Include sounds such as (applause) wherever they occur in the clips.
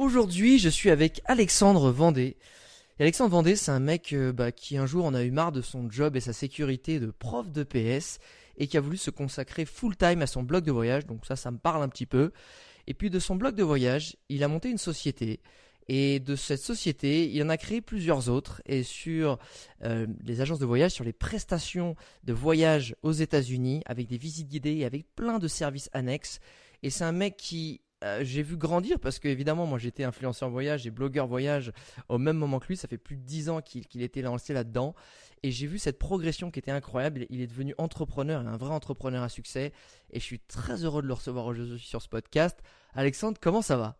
Aujourd'hui, je suis avec Alexandre Vendée. Et Alexandre Vendée, c'est un mec euh, bah, qui un jour en a eu marre de son job et sa sécurité de prof de PS et qui a voulu se consacrer full time à son blog de voyage. Donc ça, ça me parle un petit peu. Et puis de son blog de voyage, il a monté une société. Et de cette société, il en a créé plusieurs autres. Et sur euh, les agences de voyage, sur les prestations de voyage aux États-Unis, avec des visites guidées et avec plein de services annexes. Et c'est un mec qui euh, j'ai vu grandir parce que évidemment moi j'étais influenceur voyage et blogueur voyage au même moment que lui. Ça fait plus de 10 ans qu'il était lancé là-dedans. Et j'ai vu cette progression qui était incroyable. Il est devenu entrepreneur un vrai entrepreneur à succès. Et je suis très heureux de le recevoir aujourd'hui sur ce podcast. Alexandre comment ça va?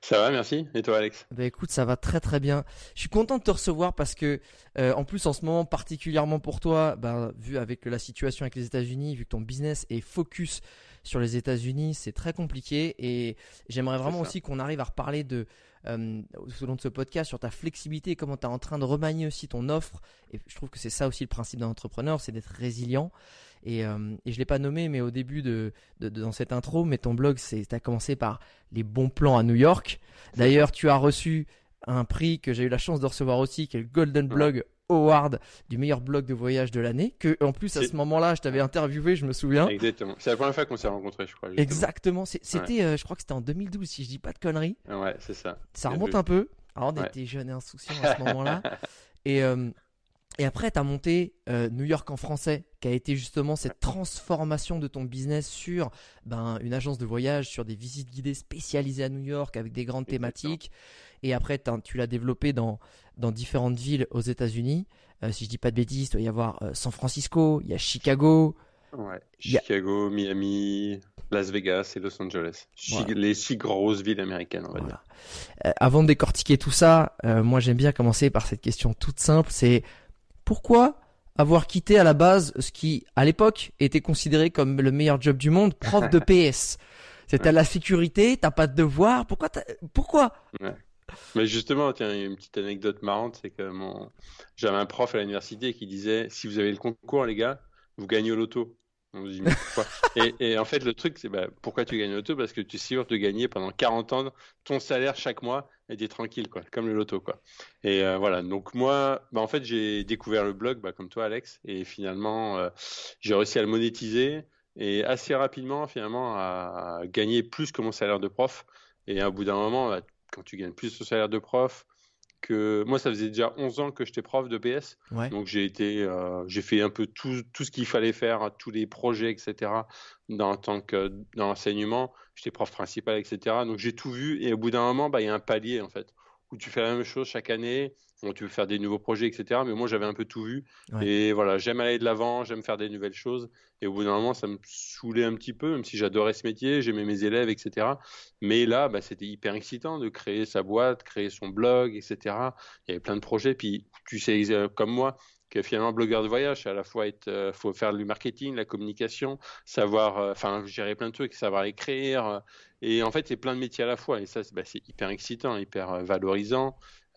Ça va, merci. Et toi, Alex? Bah écoute, ça va très très bien. Je suis content de te recevoir parce que, euh, en plus, en ce moment, particulièrement pour toi, bah, vu avec la situation avec les États-Unis, vu que ton business est focus sur les États-Unis, c'est très compliqué. Et j'aimerais vraiment aussi qu'on arrive à reparler de, euh, au long de ce podcast, sur ta flexibilité, comment tu es en train de remanier aussi ton offre. Et je trouve que c'est ça aussi le principe d'un entrepreneur, c'est d'être résilient. Et, euh, et je l'ai pas nommé, mais au début de, dans cette intro, mais ton blog, c'est, as commencé par les bons plans à New York. D'ailleurs, tu as reçu un prix que j'ai eu la chance de recevoir aussi, qui est le Golden Blog Award du meilleur blog de voyage de l'année. Que en plus à ce moment-là, je t'avais interviewé, je me souviens. Exactement. C'est la première fois qu'on s'est rencontrés, je crois. Exactement. C'était, euh, je crois que c'était en 2012, si je dis pas de conneries. Ouais, c'est ça. Ça remonte un peu. Alors on était jeunes et insouciants à ce moment-là. (laughs) et euh, et après, tu as monté euh, New York en français, qui a été justement cette transformation de ton business sur ben, une agence de voyage, sur des visites guidées spécialisées à New York avec des grandes thématiques. Et après, tu l'as développé dans, dans différentes villes aux États-Unis. Euh, si je dis pas de bêtises, il doit y avoir euh, San Francisco, il y a Chicago. Ouais, Chicago, Miami, Las Vegas et Los Angeles. Les six grosses villes américaines, on va dire. avant de décortiquer tout ça, moi j'aime bien commencer par cette question toute simple, c'est pourquoi avoir quitté à la base ce qui, à l'époque, était considéré comme le meilleur job du monde, prof de (laughs) PS C'était à la sécurité, t'as pas de devoir, pourquoi Pourquoi Mais justement, tiens, une petite anecdote marrante, c'est que mon... j'avais un prof à l'université qui disait si vous avez le concours, les gars, vous gagnez au loto. Et, en fait, le truc, c'est bah, pourquoi tu gagnes au loto? Parce que tu es sûr de gagner pendant 40 ans ton salaire chaque mois et d'être tranquille, quoi, comme le loto. Quoi. Et euh, voilà, donc moi, bah, en fait, j'ai découvert le blog, bah, comme toi, Alex, et finalement, euh, j'ai réussi à le monétiser et assez rapidement, finalement, à gagner plus que mon salaire de prof. Et à bout d'un moment, bah, quand tu gagnes plus que ton salaire de prof, moi, ça faisait déjà 11 ans que j'étais prof de PS. Donc, j'ai été, euh, j'ai fait un peu tout, tout ce qu'il fallait faire, tous les projets, etc. Dans, tant que dans l'enseignement, j'étais prof principal, etc. Donc, j'ai tout vu. Et au bout d'un moment, bah, il y a un palier, en fait. où tu fais la même chose chaque année, où tu veux faire des nouveaux projets, etc. Mais moi, j'avais un peu tout vu. Ouais. Et voilà, j'aime aller de l'avant, j'aime faire des nouvelles choses. Et au bout d'un moment, ça me saoulait un petit peu, même si j'adorais ce métier, j'aimais mes élèves, etc. Mais là, bah, c'était hyper excitant de créer sa boîte, créer son blog, etc. Il y avait plein de projets. Puis, tu sais, comme moi, que finalement blogueur de voyage, c'est à la fois être, euh, faut faire du marketing, la communication, savoir, euh, enfin gérer plein de trucs, savoir écrire, euh, et en fait c'est plein de métiers à la fois, et ça c'est bah, hyper excitant, hyper euh, valorisant,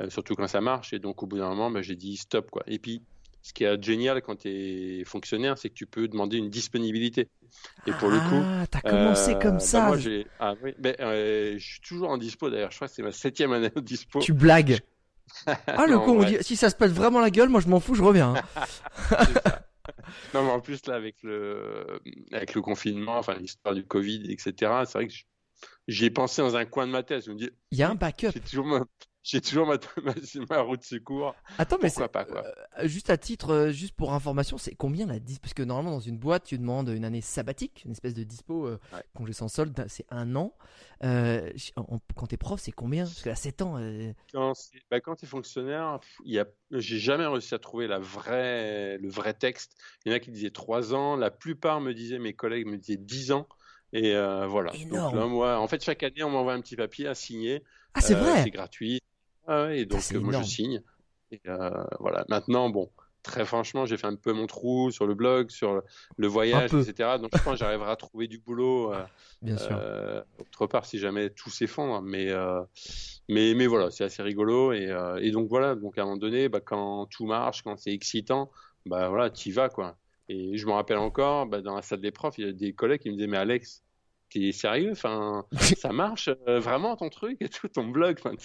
surtout quand ça marche, et donc au bout d'un moment bah, j'ai dit stop quoi. Et puis ce qui est génial quand tu es fonctionnaire, c'est que tu peux demander une disponibilité. Et pour le coup, Ah, t'as commencé euh, comme bah, ça. moi, j'ai- ah, oui, ben, euh, je suis toujours en dispo d'ailleurs. Je crois que c'est ma septième année de dispo. tu blagues. (laughs) Ah, le Non, con, on ouais. dit, si ça se pète vraiment la gueule, moi je m'en fous, je reviens. hein. (laughs) C'est. Non, mais en plus, là, avec le, avec le confinement, enfin, l'histoire du Covid, etc., c'est vrai que j'y ai pensé dans un coin de ma tête. Je me dis, Il y a un backup. j'ai toujours j'ai toujours ma, (laughs) ma, ma roue de secours. Attends, mais Pourquoi pas, quoi. euh, juste à titre, euh, juste pour information, c'est combien la dis Parce que normalement, dans une boîte, tu demandes une année sabbatique, une espèce de dispo, euh, Ouais. congé sans solde, c'est un an. Euh, en- quand t'es prof, c'est combien? Parce que à 7 ans. euh, Quand, bah, quand tu es fonctionnaire, il j'ai jamais réussi à trouver la vraie, le vrai texte. Il y en a qui disaient trois ans. La plupart me disaient, mes collègues me disaient dix ans. Et euh, voilà. Énorme. Donc là, moi, en fait, chaque année, on m'envoie un petit papier à signer. Ah, c'est Euh, vrai? C'est gratuit. Ah et donc, euh, moi, je signe. Et euh, voilà. Maintenant, bon, très franchement, j'ai fait un peu mon trou sur le blog, sur le, voyage, etc. Donc, je pense que j'arriverai à trouver du boulot euh, Bien sûr. euh, autre part si jamais tout s'effondre. Mais, euh, mais, mais voilà, c'est assez rigolo. Et, et donc, voilà. Donc, à un moment donné, bah, quand tout marche, quand c'est excitant, bah voilà, t'y vas, quoi. Et je me rappelle encore, bah, dans la salle des profs, il y a des collègues qui me disaient, mais Alex, t'es sérieux? Enfin, (laughs) ça marche euh, vraiment ton truc et tout, ton blog. Enfin,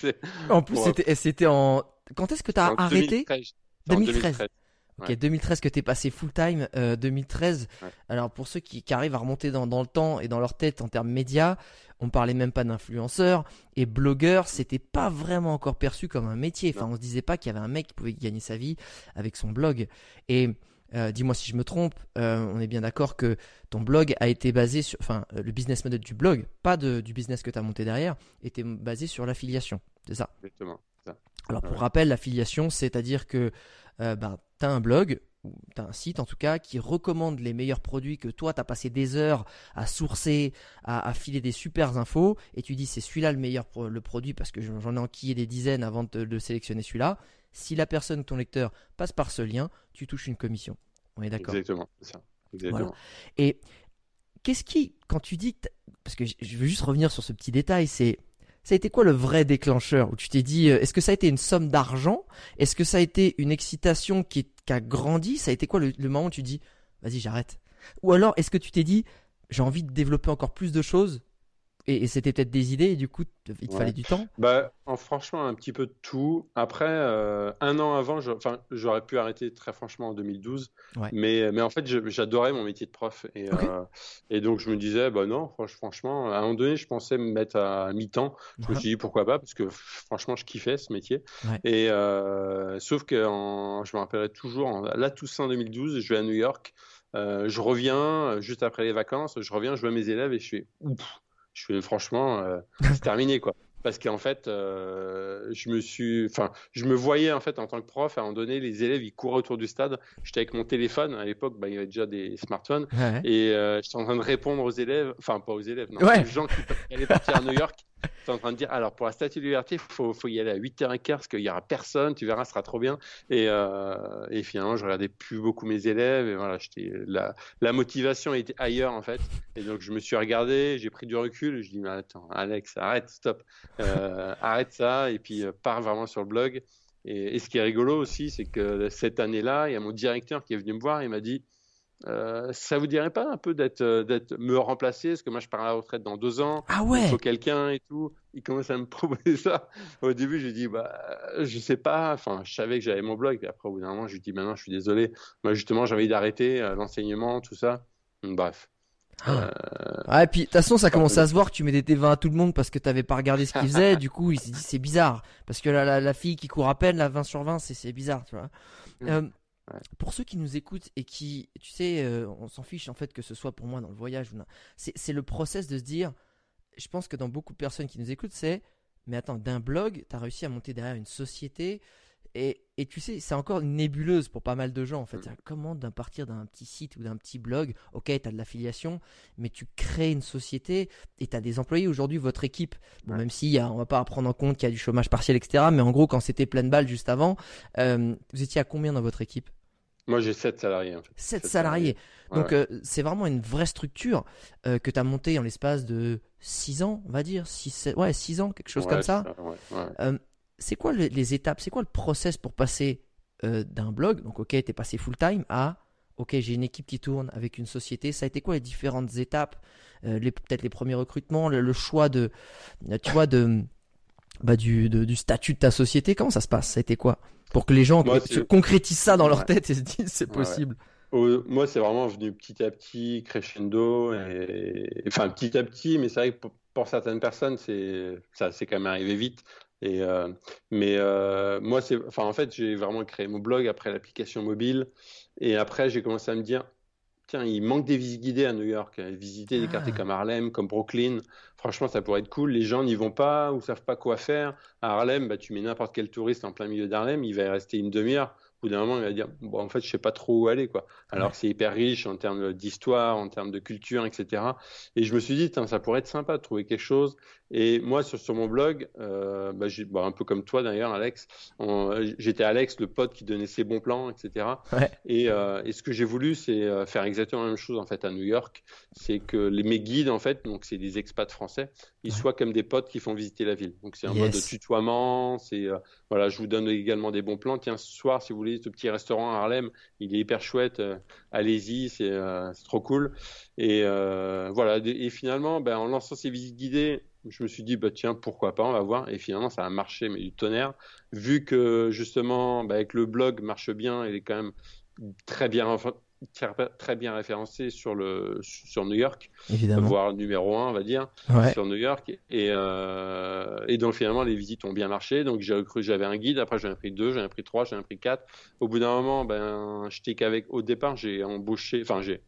En plus, c'était c'était en. Quand est-ce que t'as arrêté? 2013. C'est en 2013. Ok, Ouais. 2013 que t'es passé full time, euh, 2013. Ouais. Alors pour ceux qui, qui arrivent à remonter dans, dans le temps et dans leur tête en termes médias, on parlait même pas d'influenceur et blogueur, c'était pas vraiment encore perçu comme un métier. Enfin, on se disait pas qu'il y avait un mec qui pouvait gagner sa vie avec son blog. Et euh, dis-moi si je me trompe, euh, on est bien d'accord que ton blog a été basé sur, enfin, euh, le business model du blog, pas de, du business que tu as monté derrière, était basé sur l'affiliation. C'est ça? Exactement. ça. Alors pour Ouais. rappel, l'affiliation, c'est-à-dire que euh, ben, tu as un blog, ou tu as un site en tout cas, qui recommande les meilleurs produits que toi, tu as passé des heures à sourcer, à, à filer des super infos, et tu dis c'est celui-là le meilleur le produit parce que j'en j'en ai enquillé des dizaines avant de, de sélectionner celui-là. Si la personne, ton lecteur, passe par ce lien, tu touches une commission. On est d'accord Exactement. c'est ça. Exactement. et qu'est-ce qui, quand tu dis, parce que je veux juste revenir sur ce petit détail, c'est, ça a été quoi le vrai déclencheur où tu t'es dit, euh, est-ce que ça a été une somme d'argent? Est-ce que ça a été une excitation qui, qui a grandi? Ça a été quoi le, le moment où tu dis, vas-y, j'arrête? Ou alors, est-ce que tu t'es dit, j'ai envie de développer encore plus de choses et, et c'était peut-être des idées et du coup, il te Ouais. fallait du temps? Bah, en, franchement, un petit peu de tout. Après, euh, un an avant, j'aurais pu arrêter très franchement en 2012. Ouais. Mais, mais en fait, j'adorais mon métier de prof. Et, euh, et donc, je me disais, bah non, franch- franchement, à un moment donné, je pensais me mettre à mi-temps. Je me suis dit, pourquoi pas, parce que franchement, je kiffais ce métier. Ouais. Et euh, sauf que en- je me rappellerai toujours, en, là, Toussaint 2012, je vais à New York. Euh, je reviens juste après les vacances, je reviens, je vois mes élèves et je fais, ouf, je fais franchement, euh, c'est (laughs) terminé quoi. Parce qu'en fait, euh, je me suis, enfin, je me voyais en fait en tant que prof. À un moment donné, les élèves ils couraient autour du stade. J'étais avec mon téléphone. À l'époque, bah, il y avait déjà des smartphones. Ouais. Et euh, j'étais en train de répondre aux élèves, enfin pas aux élèves, non, Ouais. aux gens qui allaient partir à New York. J'étais en train de dire, alors pour la Statue de Liberté, il faut, y aller à 8h15 parce qu'il n'y aura personne, tu verras, ce sera trop bien. Et, euh, finalement, je regardais plus beaucoup mes élèves et voilà, la motivation était ailleurs en fait. Et donc je me suis regardé, j'ai pris du recul et je dis, mais attends, Alex, arrête, stop, Euh, arrête ça et puis euh, pars vraiment sur le blog. Et, et ce qui est rigolo aussi, c'est que cette année-là, il y a mon directeur qui est venu me voir et m'a dit, euh, ça vous dirait pas un peu d'être, euh, d'être me remplacer? Parce que moi je pars à la retraite dans deux ans, Ah il ouais faut quelqu'un et tout. Il commence à me (laughs) proposer ça. Au début, j'ai dit bah je sais pas. Enfin, je savais que j'avais mon blog. Et après, au bout d'un moment, je lui dis maintenant, je suis désolé. Moi, justement, j'ai envie d'arrêter euh, l'enseignement, tout ça. Bref. Ah. Ouais, et puis de toute façon, ça commençait à se voir que tu mettais tes vins à tout le monde parce que t'avais pas regardé ce qu'il faisait. (laughs) du coup, il s'est dit c'est bizarre parce que la, la, la fille qui court à peine, la 20 sur 20, c'est c'est bizarre, tu vois. Mm. Euh, Pour ceux qui nous écoutent et qui, tu sais, euh, on s'en fiche en fait que ce soit pour moi dans le voyage ou non. C'est c'est le process de se dire. Je pense que dans beaucoup de personnes qui nous écoutent, c'est mais attends, d'un blog, tu as réussi à monter derrière une société. Et, et tu sais, c'est encore une nébuleuse pour pas mal de gens en fait. Mm. Comment d'un partir d'un petit site ou d'un petit blog, ok, tu as de l'affiliation, mais tu crées une société et tu as des employés. Aujourd'hui, votre équipe, bon, Ouais. même si y a, on va pas prendre en compte qu'il y a du chômage partiel, etc. Mais en gros, quand c'était pleine balle juste avant, euh, vous étiez à combien dans votre équipe? Moi, j'ai 7 salariés. En fait. 7 Sept salariés. Donc euh, c'est vraiment une vraie structure euh, que tu as montée en l'espace de 6 ans, on va dire, 6, ouais, 6 ans, quelque chose Ouais, comme ça. ouais. C'est quoi les, les étapes, c'est quoi le process pour passer euh, d'un blog, donc ok, t'es passé full time, à ok, j'ai une équipe qui tourne avec une société. Ça a été quoi les différentes étapes, euh, peut-être les premiers recrutements, le, le choix de, tu vois, de, bah, du, de- du statut de ta société? Comment ça se passe? Ça a été quoi? Pour que les gens Moi, se concrétisent ça dans leur Ouais. tête et se disent c'est Ouais, possible. Moi, c'est vraiment venu petit à petit, crescendo, et... enfin petit à petit, mais c'est vrai que pour, pour certaines personnes, c'est ça, c'est quand même arrivé vite. Et euh, mais euh, moi, c'est, enfin en fait, j'ai vraiment créé mon blog après l'application mobile, et après j'ai commencé à me dire, tiens, il manque des visites guidées à New York, visiter des Ah. quartiers comme Harlem, comme Brooklyn. Franchement, ça pourrait être cool. Les gens n'y vont pas ou savent pas quoi faire. À Harlem, bah, tu mets n'importe quel touriste en plein milieu d'Harlem, il va y rester une demi-heure. Au bout d'un moment, il va dire, bon, en fait, je sais pas trop où aller, quoi. Alors Ouais. c'est hyper riche en termes d'histoire, en termes de culture, etc. Et je me suis dit, ça pourrait être sympa de trouver quelque chose. Et moi, sur, sur mon blog, euh, bah, bah, un peu comme toi d'ailleurs, Alex, j'étais Alex, le pote qui donnait ses bons plans, etc. Ouais. Et, euh, et ce que j'ai voulu, c'est euh, faire exactement la même chose en fait à New York. C'est que les, mes guides, en fait, donc c'est des expats français, ils Ouais. soient comme des potes qui font visiter la ville. Donc c'est un mode de Yes. tutoiement. C'est euh, voilà, je vous donne également des bons plans. Tiens, ce soir, si vous voulez, ce petit restaurant à Harlem, il est hyper chouette. euh, Allez-y, c'est euh, c'est trop cool. Et euh, voilà. Et finalement, ben, en lançant ces visites guidées, je me suis dit, bah, tiens, pourquoi pas, on va voir. Et finalement, ça a marché, mais du tonnerre. Vu que justement, bah, avec le blog marche bien, il est quand même très bien, très, bien référencé sur, le, sur New York, Évidemment. voire numéro un, on va dire, Ouais. sur New York. Et, euh, et donc finalement, les visites ont bien marché. Donc j'ai recru- j'avais un guide, après j'en ai pris deux, j'en ai pris trois, j'en ai pris quatre. Au bout d'un moment, ben, j'étais qu'avec, au départ, j'ai embauché, enfin, j'ai.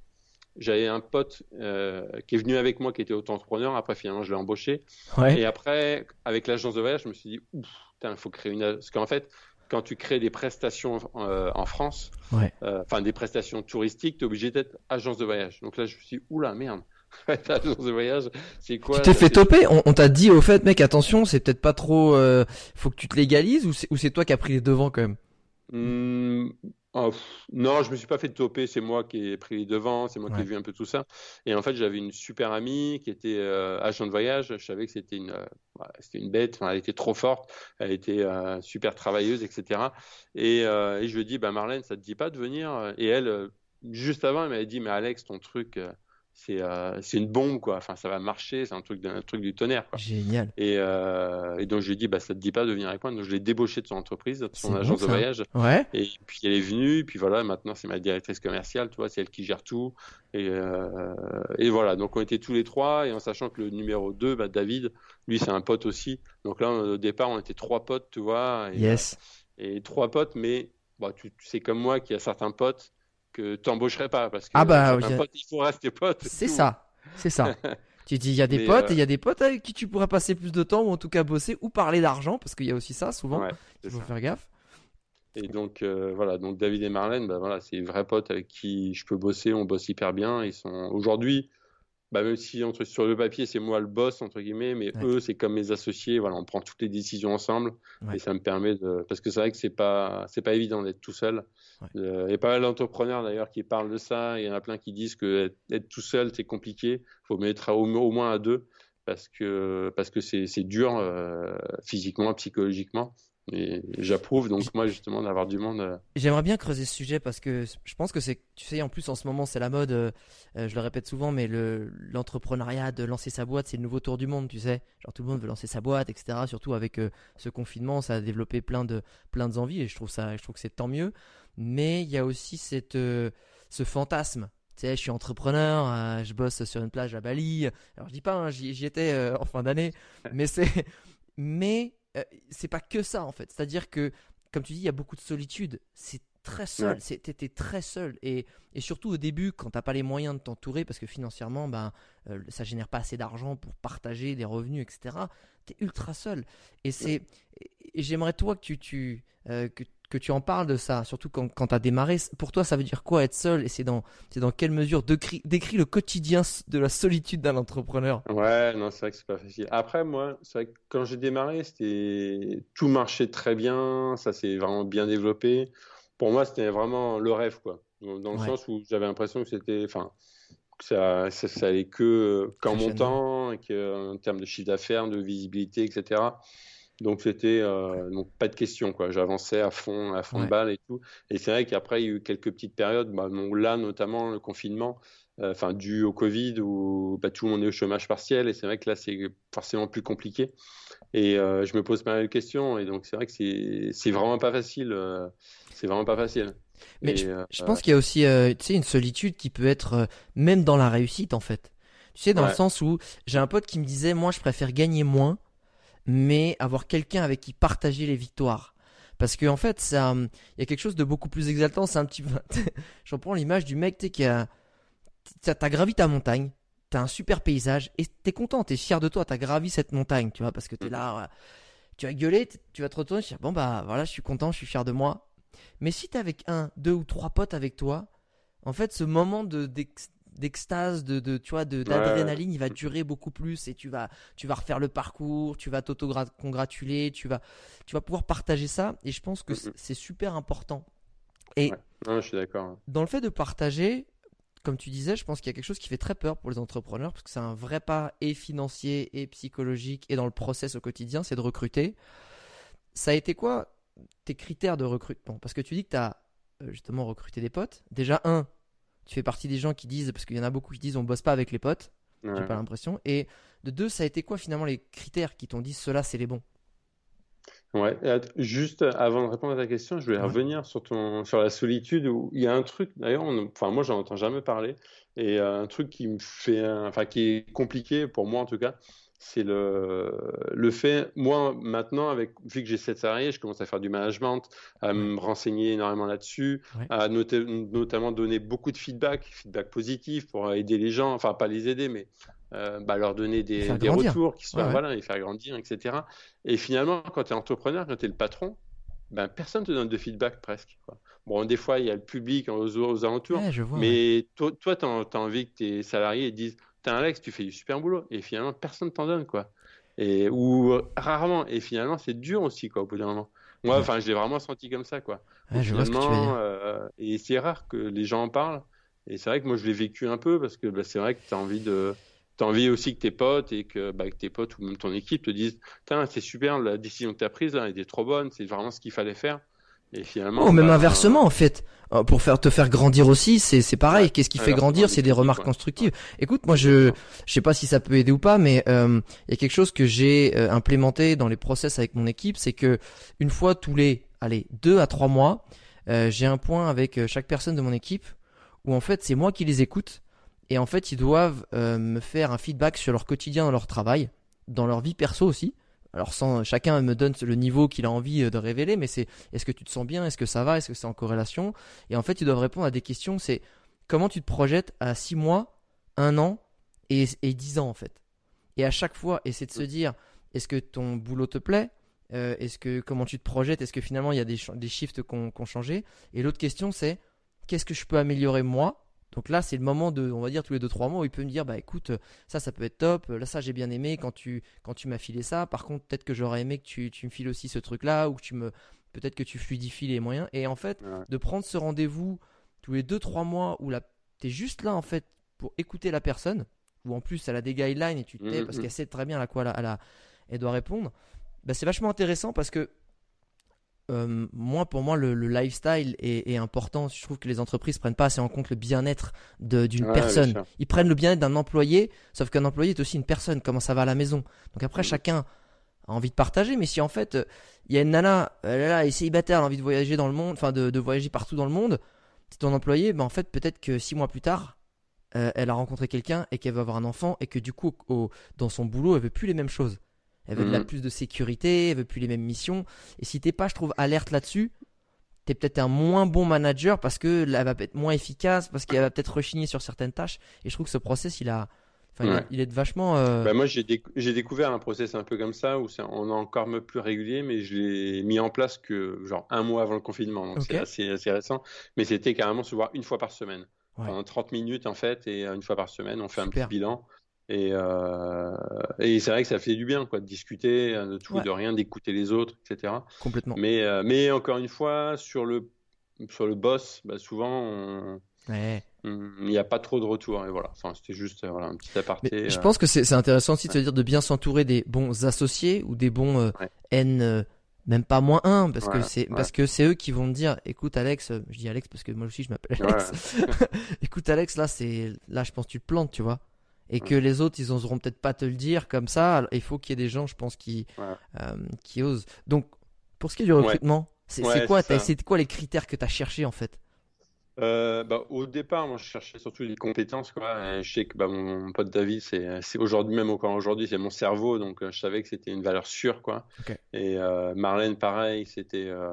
J'avais un pote euh, qui est venu avec moi, qui était auto-entrepreneur. Après, finalement, je l'ai embauché. Ouais. Et après, avec l'agence de voyage, je me suis dit, ouf, il faut créer une. Parce qu'en fait, quand tu crées des prestations euh, en France, Ouais. euh, enfin des prestations touristiques, tu es obligé d'être agence de voyage. Donc là, je me suis dit, oula, merde. (laughs) agence de voyage, c'est quoi Tu t'es fait toper On, on t'a dit au fait, mec, attention, c'est peut-être pas trop. euh, faut que tu te légalises ou c'est, toi qui as pris les devants quand même? Hmm, oh, non, je me suis pas fait toper, c'est moi qui ai pris les devants, c'est moi qui ai vu un peu tout ça. Et en fait, j'avais une super amie qui était euh, agent de voyage. Je savais que c'était une, euh, c'était une bête. Enfin, elle était trop forte, elle était euh, super travailleuse, etc. Et, et je lui ai dit, bah Marlène, ça te dit pas de venir? Et elle, juste avant, elle m'avait dit, mais Alex, ton truc, c'est euh, une bombe, quoi. Enfin, ça va marcher, c'est un truc, d'un truc du tonnerre, quoi. Génial. Et, euh, et donc je lui ai dit, bah ça te dit pas de venir avec moi. Donc je l'ai débauché de son entreprise, de son bon, agence de voyage. Ouais. Et puis elle est venue, puis voilà, maintenant c'est ma directrice commerciale, tu vois, c'est elle qui gère tout. Et, euh, et voilà, donc on était tous les trois, et en sachant que le numéro 2, bah, David, lui c'est un pote aussi. Donc là, au départ, on était trois potes, tu vois, et, Yes. et trois potes, mais bah, tu, tu sais comme moi qu'il y a certains potes que t'embaucherais pas, parce que Ah bah, potes, il faut rester potes. C'est ça. C'est ça. (laughs) tu dis, il y a des Mais, potes euh, et il y a des potes avec qui tu pourrais passer plus de temps ou en tout cas bosser ou parler d'argent parce qu'il y a aussi ça souvent. Ouais, Il faut ça. faire gaffe. Et donc euh, voilà, donc David et Marlène, bah voilà, c'est vrais potes avec qui je peux bosser, on bosse hyper bien. Ils sont aujourd'hui, bah même si entre sur le papier c'est moi le boss entre guillemets, mais Ouais. eux c'est comme mes associés. Voilà, on prend toutes les décisions ensemble Ouais. et ça me permet de, parce que c'est vrai que c'est pas c'est pas évident d'être tout seul. Ouais. Euh, Il y a pas mal d'entrepreneurs d'ailleurs qui parlent de ça. Il y en a plein qui disent que être, être tout seul c'est compliqué. Faut mettre au, au moins à deux parce que parce que c'est c'est dur euh, physiquement, psychologiquement. Et j'approuve donc moi justement d'avoir du monde. euh, J'aimerais bien creuser ce sujet parce que je pense que c'est, tu sais, en plus en ce moment c'est la mode, euh, euh, je le répète souvent, mais le, l'entrepreneuriat de lancer sa boîte, c'est le nouveau tour du monde, tu sais. Genre tout le monde veut lancer sa boîte, etc. Surtout avec euh, ce confinement, ça a développé plein de, plein d'envies et je trouve ça, je trouve que c'est tant mieux. Mais il y a aussi cette, ce fantasme. Tu sais, je suis entrepreneur, euh, je bosse sur une plage à Bali. Alors je dis pas, hein, j'y, j'y étais euh, en fin d'année, mais c'est, mais euh, c'est pas que ça en fait. C'est-à-dire que, comme tu dis, il y a beaucoup de solitude. C'est très seul. Tu étais très seul. Et, et, surtout au début, quand t'as pas les moyens de t'entourer, parce que financièrement, ben, euh, ça génère pas assez d'argent pour partager des revenus, etc. Tu es ultra seul. Et c'est, j'aimerais toi que tu, tu euh, que, que, tu en parles de ça, surtout quand, quand tu as démarré. Pour toi, ça veut dire quoi être seul? Et c'est dans, c'est dans quelle mesure décrit, décrit le quotidien de la solitude d'un entrepreneur? Ouais, non, c'est vrai que c'est pas facile. Après, moi, c'est vrai que quand j'ai démarré, c'était tout marchait très bien, ça s'est vraiment bien développé. Pour moi, c'était vraiment le rêve, quoi. Dans, le sens où j'avais l'impression que c'était, enfin, ça, ça, allait que qu'en montant, et que, en termes de chiffre d'affaires, de visibilité, etc. Donc c'était euh, donc pas de question quoi. J'avançais à fond, à fond de balle et tout. Et c'est vrai qu'après il y a eu quelques petites périodes, bah, là notamment le confinement, euh, enfin dû au Covid où bah, tout le monde est au chômage partiel et c'est vrai que là c'est forcément plus compliqué. Et euh, je me pose pas mal de questions et donc c'est vrai que c'est c'est vraiment pas facile. c'est vraiment pas facile. Mais je, pense qu'il y a aussi tu sais une solitude qui peut être même dans la réussite en fait. Tu sais dans le sens où j'ai un pote qui me disait moi je préfère gagner moins mais avoir quelqu'un avec qui partager les victoires. Parce qu'en en fait, ça, il y a quelque chose de beaucoup plus exaltant. C'est un petit. (laughs) J'en prends l'image du mec qui a. T'as gravi ta montagne, t'as un super paysage et t'es content, t'es fier de toi, t'as gravi cette montagne, tu vois, parce que t'es là, tu vas gueuler, tu vas te retourner, tu bon bah voilà, je suis content, je suis fier de moi. Mais si t'es avec un, deux ou trois potes avec toi, en fait, ce moment de d'extase, de, de, tu vois, d'adrénaline, il va durer beaucoup plus et tu vas, tu vas refaire le parcours, tu vas t'auto-congratuler, tu vas, tu vas pouvoir partager ça et je pense que c'est super important. Et je suis d'accord. Dans le fait de partager, comme tu disais, je pense qu'il y a quelque chose qui fait très peur pour les entrepreneurs parce que c'est un vrai pas et financier et psychologique et dans le process au quotidien, c'est de recruter. Ça a été quoi tes critères de recrutement? Parce que tu dis que tu as euh, justement recruté des potes. Déjà, un, tu fais partie des gens qui disent, parce qu'il y en a beaucoup qui disent on bosse pas avec les potes, j'ai pas l'impression. Et de deux, ça a été quoi finalement les critères qui t'ont dit cela c'est les bons? Ouais, juste avant de répondre à ta question, je voulais revenir sur ton sur la solitude où il y a un truc d'ailleurs, enfin moi j'en entends jamais parler. Et euh, un truc qui me fait, enfin qui est compliqué pour moi en tout cas, c'est le, le fait, moi maintenant, avec, vu que j'ai 7 salariés, je commence à faire du management, à me renseigner énormément là-dessus, à notamment donner beaucoup de feedback, feedback positif pour aider les gens, enfin pas les aider, mais euh, bah, leur donner des, des retours, qui soient, voilà, les faire grandir, etc. Et finalement, quand tu es entrepreneur, quand tu es le patron, ben, personne ne te donne de feedback presque. Bon, des fois, il y a le public aux, aux alentours, mais toi, tu as, as, envie que tes salariés disent Alex, tu fais du super boulot. Et finalement, personne t'en donne, quoi. Et, ou euh, rarement. Et finalement, c'est dur aussi, quoi, au bout d'un moment. Moi, enfin, je l'ai vraiment senti comme ça, quoi. je vois ce que tu veux dire. Euh, et c'est rare que les gens en parlent. Et c'est vrai que moi, je l'ai vécu un peu parce que bah, c'est vrai que tu as envie de. As envie aussi que tes potes et que, bah, que, tes potes ou même ton équipe te disent c'est super, la décision que tu as prise, là, elle était trop bonne, c'est vraiment ce qu'il fallait faire. Et finalement. Oh, même bah, inversement, en fait. Euh, pour faire te faire grandir aussi, c'est c'est pareil. Qu'est-ce qui fait grandir C'est des remarques constructives. Écoute, moi je je sais pas si ça peut aider ou pas, mais euh, il y a quelque chose que j'ai euh, implémenté dans les process avec mon équipe, c'est que une fois tous les allez deux à trois mois, j'ai un point avec chaque personne de mon équipe où en fait c'est moi qui les écoute et en fait ils doivent me faire un feedback sur leur quotidien dans leur travail, dans leur vie perso aussi. Alors sans chacun me donne le niveau qu'il a envie euh, de révéler, mais c'est est-ce que tu te sens bien, est-ce que ça va, est-ce que c'est en corrélation? Et en fait, ils doivent répondre à des questions. C'est comment tu te projettes à 6 mois, 1 an et, et 10 ans en fait? Et à chaque fois, essayer de se dire est-ce que ton boulot te plaît? Euh, Est-ce que comment tu te projettes? Est-ce que finalement il y a des, des shifts qui ont changé? Et l'autre question c'est qu'est-ce que je peux améliorer moi donc là, c'est le moment de, on va dire, tous les 2-3 mois où il peut me dire, bah écoute, ça, ça peut être top, là, ça, j'ai bien aimé quand tu, quand tu m'as filé ça. Par contre, peut-être que j'aurais aimé que tu, tu me files aussi ce truc-là, ou que tu me, peut-être que tu fluidifies les moyens. Et en fait, de prendre ce rendez-vous tous les 2-3 mois où tu es juste là, en fait, pour écouter la personne, ou en plus, elle a des guidelines et tu t'es, parce mmh, qu'elle mmh. sait très bien à quoi elle, elle doit répondre, bah, c'est vachement intéressant parce que euh, moi, pour moi, le, lifestyle est, important. Je trouve que les entreprises prennent pas assez en compte le bien-être d'une personne. Ils prennent le bien-être d'un employé, sauf qu'un employé est aussi une personne. Comment ça va à la maison Donc après, mm. chacun a envie de partager. Mais si en fait, il y a une nana, elle, est célibataire, elle a envie de voyager dans le monde, enfin de, voyager partout dans le monde, c'est ton employé. Ben en fait, peut-être que six mois plus tard, euh, elle a rencontré quelqu'un et qu'elle va avoir un enfant et que du coup, dans son boulot, elle veut plus les mêmes choses. Elle veut de la mhm. plus de sécurité, elle veut plus les mêmes missions. Et si t'es pas, je trouve, alerte là-dessus, tu es peut-être un moins bon manager parce que elle va être moins efficace, parce qu'elle va peut-être rechigner sur certaines tâches. Et je trouve que ce process, il a, enfin, il, est vachement. Euh, bah, moi, j'ai, découvert un process un peu comme ça où on est encore plus régulier, mais je l'ai mis en place que genre un mois avant le confinement, donc c'est assez, assez, récent. Mais c'était carrément se voir une fois par semaine, pendant 30 minutes en fait, et une fois par semaine, on fait un petit bilan. Et, euh, et c'est vrai que ça fait du bien, quoi, de discuter de tout, de rien, d'écouter les autres, etc. Complètement. Mais, euh, mais encore une fois, sur le, sur le boss, bah, souvent, il n'y a pas trop de retour. Et voilà, enfin, c'était juste euh, voilà, un petit aparté. je pense que c'est intéressant aussi de se dire de bien s'entourer des bons associés ou des bons N même pas moins un parce que c'est parce que c'est eux qui vont me dire écoute Alex je dis Alex parce que moi aussi je m'appelle Alex (laughs) écoute Alex là c'est là je pense que tu te plantes tu vois et que les autres ils oseront peut-être pas te le dire comme ça. Il faut qu'il y ait des gens, je pense, qui euh, qui osent. Donc pour ce qui est du recrutement, c'est quoi, c'est quoi les critères que tu as cherché en fait? Euh, bah, au départ, moi, je cherchais surtout des compétences. Quoi. je sais que bah, mon, pote David, c'est aujourd'hui, même encore aujourd'hui, c'est mon cerveau. Donc, euh, je savais que c'était une valeur sûre. Quoi. Et euh, Marlène, pareil, c'était. Euh,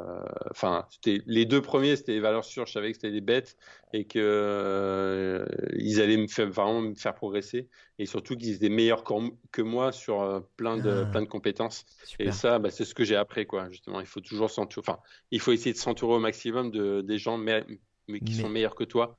enfin, c'était les deux premiers, c'était des valeurs sûres. Je savais que c'était des bêtes et que euh, ils allaient me faire, vraiment me faire progresser. Et surtout qu'ils étaient meilleurs que moi sur plein, de, ah. plein de compétences. Et ça, bah, c'est ce que j'ai appris. Quoi. Justement, il faut toujours s'entourer. Enfin, il faut essayer de s'entourer au maximum de, des gens mais qui sont meilleurs que toi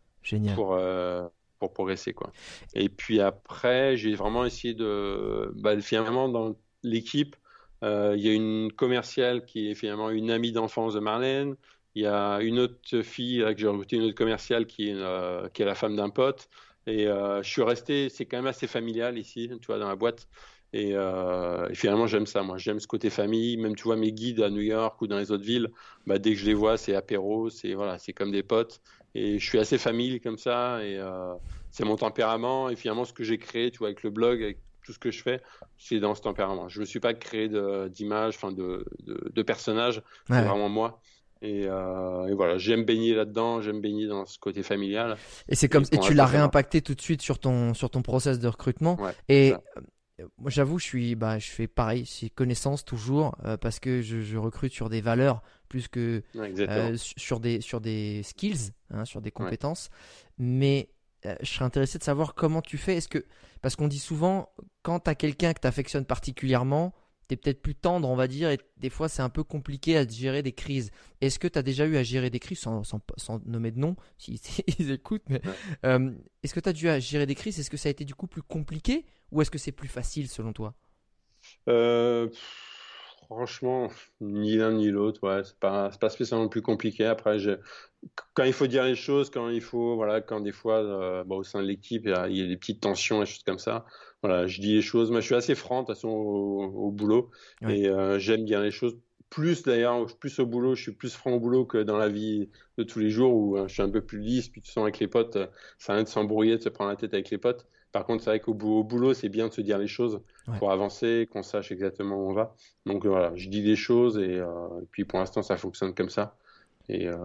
pour euh, pour progresser quoi. Et puis après, j'ai vraiment essayé de bah, finalement dans l'équipe, euh, il y a une commerciale qui est finalement une amie d'enfance de Marlène. Il y a une autre fille là, que j'ai recrutée, une autre commerciale qui est euh, qui est la femme d'un pote. Et je suis resté, c'est quand même assez familial ici, tu vois, dans la boîte. Et, et, finalement, j'aime ça. Moi, j'aime ce côté famille. Même, tu vois, mes guides à New York ou dans les autres villes, bah, dès que je les vois, c'est apéro, c'est voilà, c'est comme des potes. Et je suis assez famille comme ça, et euh, c'est mon tempérament. Et finalement, ce que j'ai créé, tu vois, avec le blog, avec tout ce que je fais, c'est dans ce tempérament. Je ne me suis pas créé d'image, enfin de, de, de personnages, c'est vraiment moi. Et, euh, et, voilà, j'aime baigner là-dedans, j'aime baigner dans ce côté familial. Et c'est comme et, tu l'as réimpacté tout de suite sur ton sur ton process de recrutement. et euh, moi, j'avoue, je suis, bah, je fais pareil, c'est connaissance toujours, euh, parce que je, je, recrute sur des valeurs plus que euh, sur des sur des skills, hein, sur des compétences. Mais euh, je serais intéressé de savoir comment tu fais. Est-ce que parce qu'on dit souvent quand tu as quelqu'un que tu affectionnes particulièrement, tu es peut-être plus tendre, on va dire, et des fois c'est un peu compliqué à gérer des crises. Est-ce que tu as déjà eu à gérer des crises, sans, sans, nommer de nom, s'ils si, (laughs) écoutent, mais est-ce que tu as dû à gérer des crises? Est-ce que ça a été du coup plus compliqué ou est-ce que c'est plus facile selon toi? Euh, Franchement, ni l'un ni l'autre, ouais, c'est pas, pas spécialement plus compliqué. Après, quand il faut dire les choses, quand il faut, voilà, quand des fois, euh, bah, au sein de l'équipe, il, y, a des petites tensions et choses comme ça. Voilà, je dis les choses. Moi, je suis assez franc, de toute façon, au, boulot. Et euh, j'aime bien les choses. Plus d'ailleurs, plus au boulot, je suis plus franc au boulot que dans la vie de tous les jours où euh, je suis un peu plus lisse. Puis tu sens avec les potes, ça rien de s'embrouiller, de se prendre la tête avec les potes. Par contre, c'est vrai qu'au boulot, c'est bien de se dire les choses pour avancer, qu'on sache exactement où on va. Donc voilà, je dis des choses et, euh, puis pour l'instant, ça fonctionne comme ça. Et euh,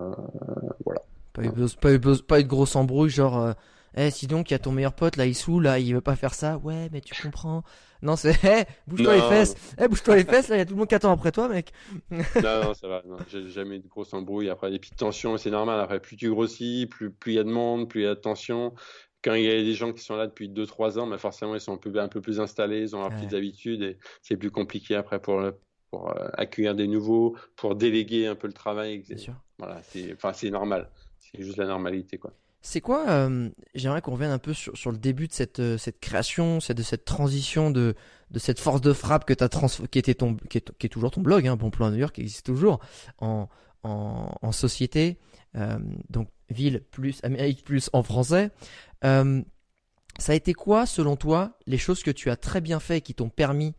voilà. Pas eu, pas, eu, pas eu, de grosse embrouille, genre, euh, eh, sinon, il y a ton meilleur pote, là, il saoule, là, il veut pas faire ça. Ouais, mais tu comprends. Non, c'est, (laughs) eh, bouge-toi les fesses. Eh, bouge-toi les fesses, là, il y a tout le monde qui attend après toi, mec. (laughs) non, non, ça va. J'ai jamais eu de grosse embrouille. Après, des petites tensions, c'est normal. Après, plus tu grossis, plus, plus il y a de monde, plus il y a de tensions quand il y a des gens qui sont là depuis 2-3 ans, mais forcément, ils sont un peu, un peu plus installés, ils ont leurs petites habitudes et c'est plus compliqué après pour, pour euh, accueillir des nouveaux, pour déléguer un peu le travail. Bien sûr. Voilà, c'est enfin, normal. C'est juste la normalité. quoi. C'est quoi euh, J'aimerais qu'on revienne un peu sur, sur, le début de cette, euh, cette création, de cette transition, de, de cette force de frappe que as trans qui, était ton, qui, est, qui est toujours ton blog, hein, Bon Plan New York, qui existe toujours en, en, en société. Donc ville plus Amérique plus en français. Euh, ça a été quoi, selon toi, les choses que tu as très bien fait et qui t'ont permis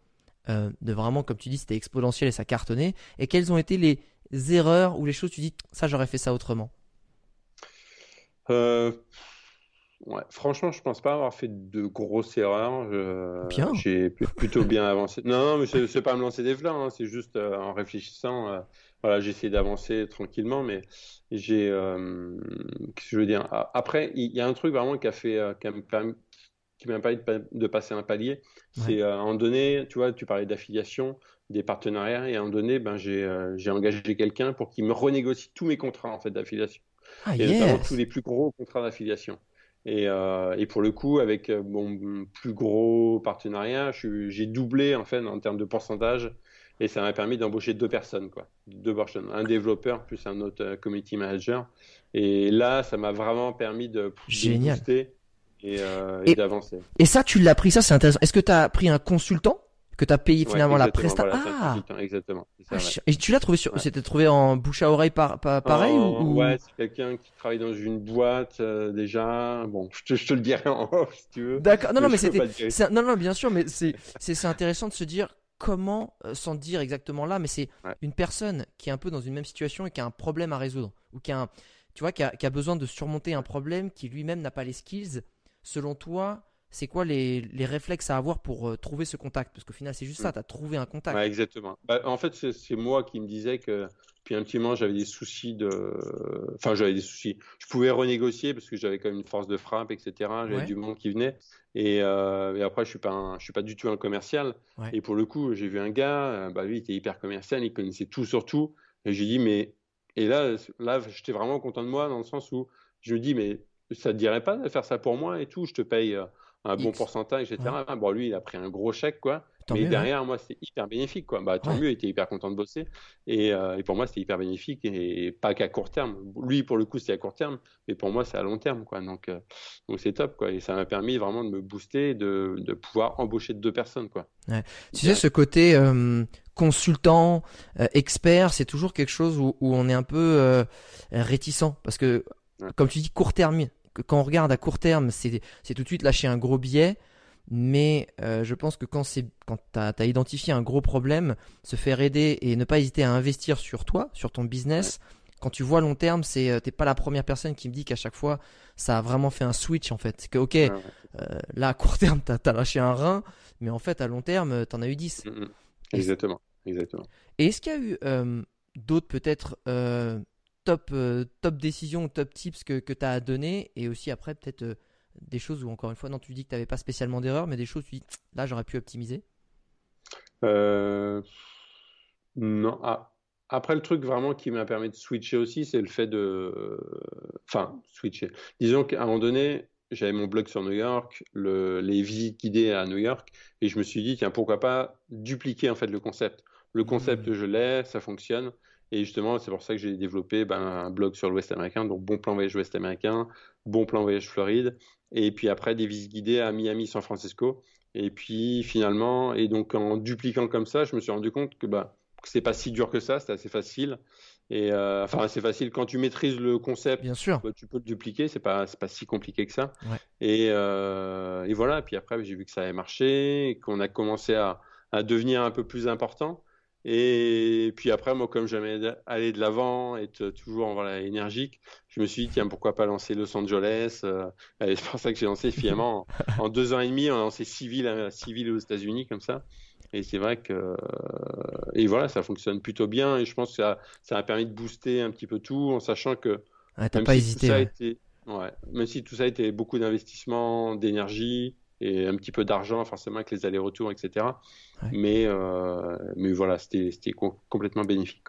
euh, de vraiment, comme tu dis, c'était exponentiel et ça cartonnait? Et quelles ont été les erreurs ou les choses tu dis, ça j'aurais fait ça autrement? Euh, ouais, Franchement, je pense pas avoir fait de grosses erreurs. bien. J'ai plutôt bien avancé. Non, non mais c'est pas me lancer des fleurs, hein, c'est juste en réfléchissant voilà, j'ai essayé d'avancer tranquillement, mais j'ai, euh, je veux dire, après, il y a un truc vraiment qui a fait, euh, qui m'a permis de, passer un palier. C'est à un donné, tu vois, tu parlais d'affiliation, des partenariats, et à un donné, ben, j'ai engagé quelqu'un pour qu'il me renégocie tous mes contrats en fait d'affiliation. Ah, et notamment tous les plus gros contrats d'affiliation. Et, euh, et, pour le coup, avec euh, mon plus gros partenariat, j'ai doublé en fait en termes de pourcentage et ça m'a permis d'embaucher deux personnes, quoi, deux personnes, un développeur plus un autre euh, community manager. Et là, ça m'a vraiment permis de, Génial. booster et, euh, et, et d'avancer. Et ça, tu l'as pris, ça c'est intéressant. Est-ce que tu as pris un consultant que tu as payé finalement la prestation. ah exactement. Ça, ah, Et tu l'as trouvé sur, c'était trouvé en bouche à oreille par, pareil ou... Ouais, c'est quelqu'un qui travaille dans une boîte euh, déjà. Bon, (laughs) je te, je te, le dirai en off si tu veux. D'accord. Non, non, mais c'était, non, non, bien sûr, mais c'est, c'est, intéressant de se dire comment, euh, sans dire exactement là, mais c'est une personne qui est un peu dans une même situation et qui a un problème à résoudre ou qui a, un, tu vois, qui a, qui a besoin de surmonter un problème qui lui-même n'a pas les skills. Selon toi, c'est quoi les, les, réflexes à avoir pour euh, trouver ce contact? Parce qu'au final, c'est juste ça, mm. tu as trouvé un contact. exactement. Bah, en fait, c'est moi qui me disais que, puis un petit moment, j'avais des soucis de. Enfin, j'avais des soucis. Je pouvais renégocier parce que j'avais quand même une force de frappe, etc. J'avais du monde qui venait. Et, euh, et après, je suis pas, je suis pas du tout un commercial. Et pour le coup, j'ai vu un gars, euh, bah, lui, il était hyper commercial, il connaissait tout sur tout. Et j'ai dit, mais. Et là, là j'étais vraiment content de moi dans le sens où je me dis, mais ça te dirait pas de faire ça pour moi et tout? Je te paye un bon pourcentage, etc. Bon, lui, il a pris un gros chèque, quoi. Mais derrière, moi, c'est hyper bénéfique, quoi. Bah, tant mieux, il était hyper content de bosser. Et, euh, et pour moi, c'était hyper bénéfique et pas qu'à court terme. Lui, pour le coup, c'est à court terme, mais pour moi, c'est à long terme, quoi. Donc, euh, donc c'est top, quoi. Et ça m'a permis vraiment de me booster, de, de pouvoir embaucher deux personnes, quoi. Tu sais, ce côté euh, consultant, expert, c'est toujours quelque chose où, où, on est un peu réticent parce que, comme tu dis, court terme quand on regarde à court terme, c'est tout de suite lâcher un gros billet. Mais euh, je pense que quand, quand tu as, identifié un gros problème, se faire aider et ne pas hésiter à investir sur toi, sur ton business, quand tu vois long terme, c'est euh, t'es pas la première personne qui me dit qu'à chaque fois ça a vraiment fait un switch en fait. Que ok, euh, là à court terme t'as as lâché un rein, mais en fait à long terme t'en as eu 10. Mm, mm. Exactement, exactement. Et est-ce qu'il y a eu d'autres peut-être top, top décision, top tips que, que tu as à donner et aussi après peut-être des choses où encore une fois, non, tu dis que tu n'avais pas spécialement d'erreur, mais des choses où tu dis là j'aurais pu optimiser euh, Non. Ah, après, le truc vraiment qui m'a permis de switcher aussi, c'est le fait de. Enfin, switcher. Disons qu'à un moment donné, j'avais mon blog sur New York, le, les visites guidées à New York, et je me suis dit, tiens, pourquoi pas dupliquer en fait le concept. Le concept, mmh. je l'ai, ça fonctionne. Et justement, c'est pour ça que j'ai développé ben, un blog sur l'Ouest américain, donc Bon Plan Voyage Ouest américain, Bon Plan Voyage Floride, et puis après des visites guidées à Miami, San Francisco. Et puis finalement, et donc en dupliquant comme ça, je me suis rendu compte que, bah, c'est pas si dur que ça, c'est assez facile. Et euh, enfin, c'est facile quand tu maîtrises le concept. Bien sûr. Bah, tu peux le dupliquer, c'est pas c'est pas si compliqué que ça. Et, euh, et, voilà. Et puis après, j'ai vu que ça avait marché, qu'on a commencé à, à, devenir un peu plus important. Et puis après, moi, comme j'aimais aller de l'avant, être toujours voilà, énergique, je me suis dit, tiens, pourquoi pas lancer Los Angeles euh, (laughs) C'est pour ça que j'ai lancé finalement en, deux ans et demi, on a lancé six villes, aux États-Unis comme ça. Et c'est vrai que. Et voilà, ça fonctionne plutôt bien. Et je pense que ça, ça a permis de booster un petit peu tout en sachant que. Ah, t'as pas hésité. ouais, même si tout ça a été beaucoup d'investissement, d'énergie, et un petit peu d'argent forcément avec les allers-retours, etc. Mais, euh, mais voilà, c'était complètement bénéfique.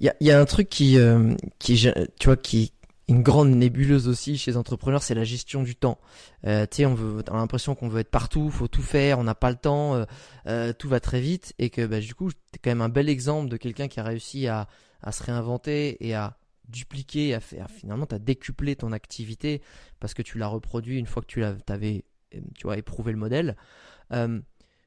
Il y a, y a, un truc qui, euh, qui, tu vois, qui une grande nébuleuse aussi chez les entrepreneurs, c'est la gestion du temps. Euh, tu sais, on veut, on a l'impression qu'on veut être partout, faut tout faire, on n'a pas le temps, euh, tout va très vite, et que bah, du coup, t'es quand même un bel exemple de quelqu'un qui a réussi à, à se réinventer et à dupliquer, à faire finalement, t'as décuplé ton activité parce que tu l'as reproduit une fois que tu l'avais tu vois, éprouver le modèle. Euh,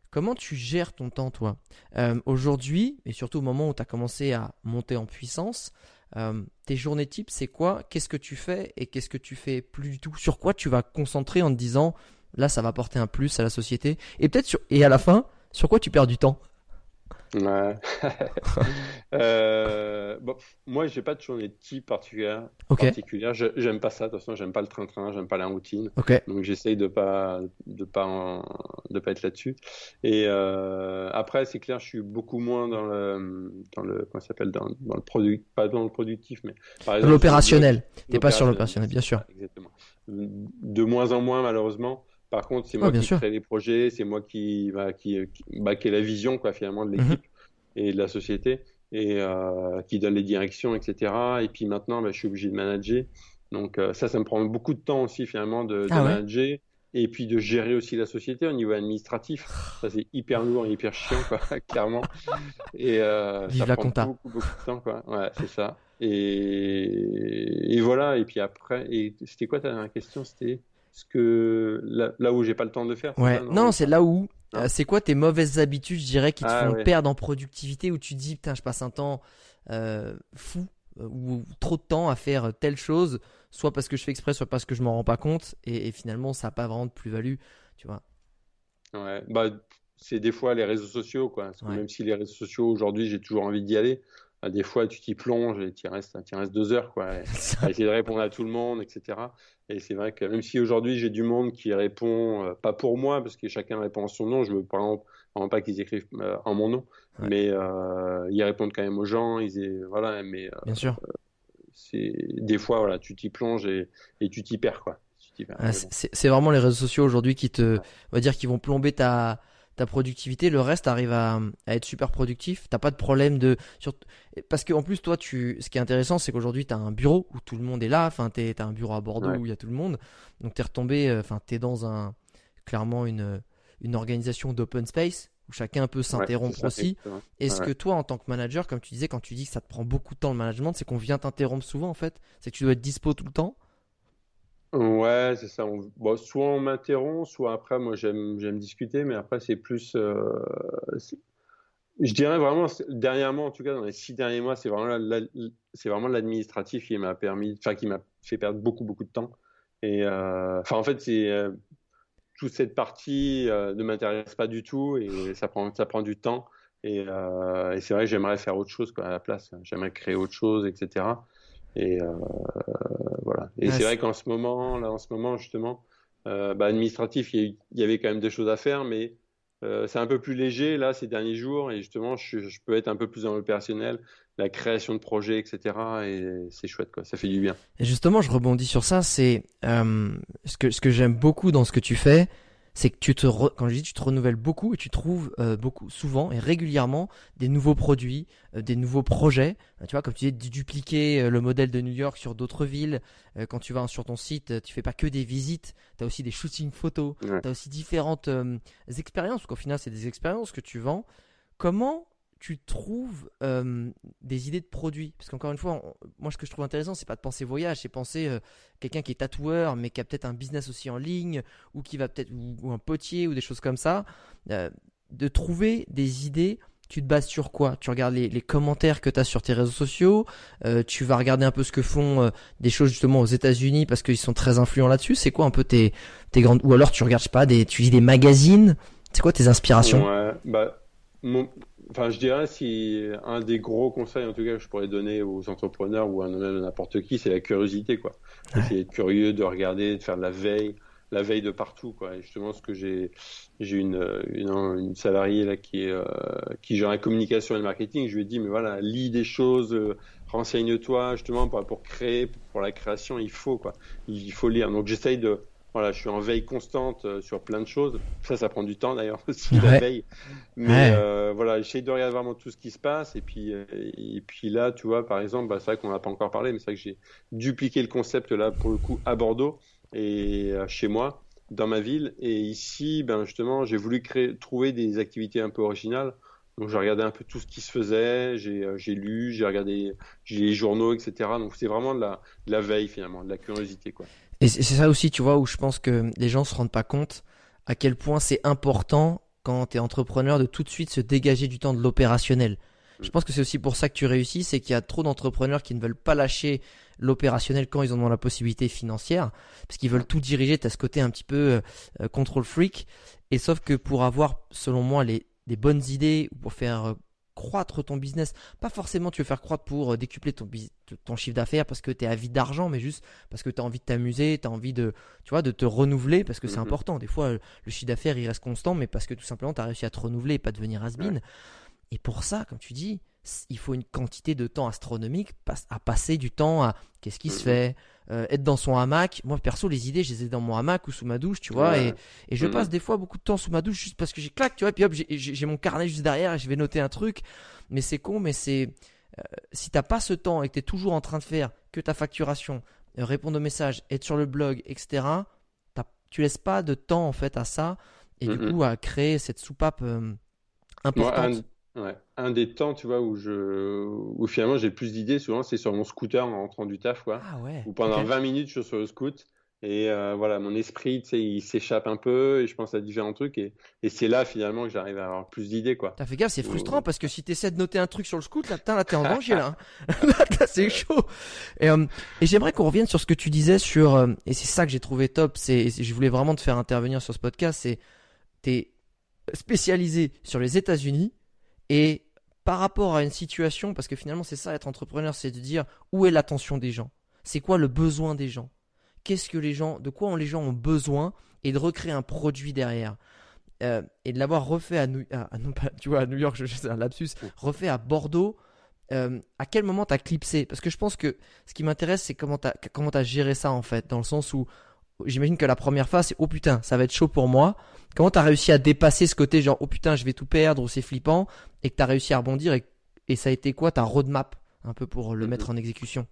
comment tu gères ton temps, toi? Euh, Aujourd'hui, et surtout au moment où tu as commencé à monter en puissance, euh, tes journées types, c'est quoi? Qu'est-ce que tu fais et qu'est-ce que tu fais plus du tout? Sur quoi tu vas concentrer en te disant là, ça va apporter un plus à la société? Et peut-être et à la fin, sur quoi tu perds du temps? Ouais. (laughs) euh, bon, moi, j'ai pas de journée type particulière. particulière. J'aime pas ça. De toute façon, j'aime pas le train-train, j'aime pas la routine. Donc, j'essaye de pas, de pas, de pas être là-dessus. Et euh, après, c'est clair, je suis beaucoup moins dans le, dans le, comment s'appelle, dans, dans, le produit, pas dans le productif, mais par exemple. L'opérationnel. T'es pas sur l'opérationnel, bien sûr. Exactement. De moins en moins, malheureusement Par contre, c'est moi qui crée les projets, c'est moi qui, bah, qui, bah, qui, est la vision quoi, finalement de mhm. l'équipe et de la société et euh, qui donne les directions, etc. Et puis maintenant, bah, je suis obligé de manager. Donc euh, ça, ça me prend beaucoup de temps aussi finalement de, ah manager et puis de gérer aussi la société au niveau administratif. Ça, c'est hyper lourd et hyper chiant, quoi, (laughs) clairement. Et euh, ça la prend beaucoup, beaucoup de temps, quoi. Ouais, c'est ça. Et... et, voilà. Et puis après, et c'était quoi ta dernière question? C'était ce que là, là où j'ai pas le temps de faire. Ouais. non, c'est là où. Euh, c'est quoi tes mauvaises habitudes, je dirais, qui te ah, font perdre en productivité, où tu te dis, putain, je passe un temps euh, fou euh, ou trop de temps à faire telle chose soit parce que je fais exprès, soit parce que je m'en rends pas compte, et, finalement ça n'a pas vraiment de plus-value, tu vois. Ouais, bah c'est des fois les réseaux sociaux, quoi. Même si les réseaux sociaux aujourd'hui j'ai toujours envie d'y aller, des fois tu t'y plonges et tu restes, restes deux heures, quoi, (laughs) à essayer de répondre à tout le monde, etc. Et c'est vrai que même si aujourd'hui j'ai du monde qui répond, euh, pas pour moi, parce que chacun répond en son nom, je veux par exemple pas qu'ils écrivent euh, en mon nom, mais euh, ils répondent quand même aux gens, ils, voilà, mais Bien sûr c'est des fois voilà, tu t'y plonges et, tu t'y perds quoi. c'est vraiment les réseaux sociaux aujourd'hui qui te, on va dire, qui vont plomber ta ta productivité. Le reste arrive à, être super productif. T'as pas de problème de sur... parce qu'en plus toi, tu, ce qui est intéressant, c'est qu'aujourd'hui tu as un bureau où tout le monde est là. Enfin, tu as un bureau à Bordeaux où il y a tout le monde. Donc tu es retombé, euh, enfin, es dans un clairement une une organisation d'open space où chacun peut s'interrompre aussi. Est-ce que toi, en tant que manager, comme tu disais, quand tu dis que ça te prend beaucoup de temps le management, c'est qu'on vient t'interrompre souvent en fait C'est que tu dois être dispo tout le temps Ouais, c'est ça. soit on m'interrompt, soit après, moi j'aime discuter, mais après c'est plus. Euh, je dirais vraiment, dernièrement, en tout cas dans les six derniers mois, c'est vraiment l'administratif qui m'a permis, enfin qui m'a fait perdre beaucoup beaucoup de temps. Euh, en fait c'est euh, toute cette partie ne m'intéresse pas du tout et ça prend, du temps. Et, c'est vrai j'aimerais faire autre chose à la place. J'aimerais créer autre chose, etc. Et euh, voilà. Et c'est vrai qu'en ce moment, là, en ce moment justement, bah, administratif, il y, avait quand même des choses à faire, mais c'est un peu plus léger là ces derniers jours. Et justement, je, je peux être un peu plus dans l'opérationnel la création de projets, etc. Et c'est chouette, quoi. Ça fait du bien. Et justement, je rebondis sur ça. C'est euh, ce que ce que j'aime beaucoup dans ce que tu fais, c'est que tu te quand je dis tu te renouvelles beaucoup et tu trouves euh, beaucoup souvent et régulièrement des nouveaux produits, euh, des nouveaux projets. tu vois, comme tu dis, dupliquer le modèle de New York sur d'autres villes. quand tu vas sur ton site, tu fais pas que des visites, tu as aussi des shootings photos, tu as aussi différentes expériences. Qu'au final, c'est des expériences que tu vends. Comment tu trouves euh, des idées de produits? Parce qu'encore une fois, moi ce que je trouve intéressant, c'est pas de penser voyage, c'est penser euh, quelqu'un qui est tatoueur, mais qui a peut-être un business aussi en ligne, ou qui va peut-être ou, un potier ou des choses comme ça, euh, de trouver des idées. Tu te bases sur quoi? Tu regardes les, commentaires que tu as sur tes réseaux sociaux, tu vas regarder un peu ce que font des choses justement aux États-Unis parce qu'ils sont très influents là-dessus. C'est quoi un peu tes, tes grandes ou alors tu regardes pas des tu lis des magazines C'est quoi tes inspirations? Ouais, bah, Enfin, je dirais si un des gros conseils, en tout cas, que je pourrais donner aux entrepreneurs ou à n'importe qui, c'est la curiosité, quoi. Essayer d'être curieux, de regarder, de faire de la veille, la veille de partout, quoi. Et justement, ce que j'ai, j'ai une, une, une, salariée là qui est, euh, qui gère la communication et le marketing. Je lui ai dit, mais voilà, lis des choses, euh, renseigne-toi, justement, pour, pour créer, pour la création, il faut, quoi. Il faut lire. Donc, j'essaye de, voilà, je suis en veille constante euh, sur plein de choses. Ça, ça prend du temps d'ailleurs (laughs) aussi la veille. Mais euh, voilà, j'essaie de regarder vraiment tout ce qui se passe. Et puis, euh, et puis là, tu vois, par exemple, bah, c'est vrai qu'on n'a pas encore parlé, mais c'est vrai que j'ai dupliqué le concept là pour le coup à Bordeaux et chez moi, dans ma ville. Et ici, ben justement, j'ai voulu créer, trouver des activités un peu originales. Donc j'ai regardé un peu tout ce qui se faisait, j'ai lu, j'ai regardé les journaux, etc. Donc c'est vraiment de la, de la veille finalement, de la curiosité quoi. Et c'est ça aussi, tu vois, où je pense que les gens se rendent pas compte à quel point c'est important quand tu es entrepreneur de tout de suite se dégager du temps de l'opérationnel. Je pense que c'est aussi pour ça que tu réussis, c'est qu'il y a trop d'entrepreneurs qui ne veulent pas lâcher l'opérationnel quand ils en ont la possibilité financière, parce qu'ils veulent tout diriger, tu as ce côté un petit peu euh, control freak, et sauf que pour avoir, selon moi, les, des bonnes idées, ou pour faire euh, croître ton business. Pas forcément tu veux faire croître pour euh, décupler ton, ton chiffre d'affaires parce que tu es avide d'argent, mais juste parce que tu as envie de t'amuser, tu as envie de, tu vois, de te renouveler parce que c'est mhm. important. Des fois, le chiffre d'affaires il reste constant, mais parce que tout simplement tu as réussi à te renouveler et pas devenir has. Et pour ça, comme tu dis, il faut une quantité de temps astronomique à passer du temps à qu'est-ce qui se mm. fait, euh, être dans son hamac. Moi, perso, les idées, je les ai dans mon hamac ou sous ma douche, tu vois. Et, et, je mm. passe des fois beaucoup de temps sous ma douche juste parce que j'ai claque, tu vois. Et puis hop, j'ai mon carnet juste derrière et je vais noter un truc. Mais c'est con, mais c'est. Euh, si t'as pas ce temps et que tu es toujours en train de faire que ta facturation, euh, répondre aux messages, être sur le blog, etc., tu laisses pas de temps en fait à ça et du coup à créer cette soupape importante. Ouais. Un des temps, tu vois, où je, où finalement j'ai plus d'idées, souvent, c'est sur mon scooter en rentrant du taf, quoi. Ah ouais. Où pendant 20 minutes, je suis sur le scoot. Et euh, voilà, mon esprit, tu sais, il s'échappe un peu et je pense à différents trucs. Et, et c'est là, finalement, que j'arrive à avoir plus d'idées, quoi. T'as fait gaffe, c'est frustrant parce que si t'essaies de noter un truc sur le scoot, là, là, t'es en (laughs) danger, là. Hein. (laughs) là, c'est chaud. Et, euh, et j'aimerais qu'on revienne sur ce que tu disais sur, euh, et c'est ça que j'ai trouvé top, c'est, je voulais vraiment te faire intervenir sur ce podcast, c'est, t'es spécialisé sur les États-Unis et par rapport à une situation, parce que finalement c'est ça être entrepreneur, c'est de dire où est l'attention des gens, c'est quoi le besoin des gens, qu'est-ce que les gens, de quoi ont les gens ont besoin, et de recréer un produit derrière. Euh, et de l'avoir refait à New, (laughs) tu vois, à New York, c'est un lapsus, refait à Bordeaux. Euh, à quel moment t'as clipsé? Parce que je pense que ce qui m'intéresse, c'est comment t'as comment as géré ça en fait, dans le sens où j'imagine que la première phase, c'est oh putain, ça va être chaud pour moi. Comment t'as réussi à dépasser ce côté genre oh putain, je vais tout perdre ou c'est flippant et que t'as réussi à rebondir et, et, ça a été quoi ta roadmap un peu pour le mettre en exécution?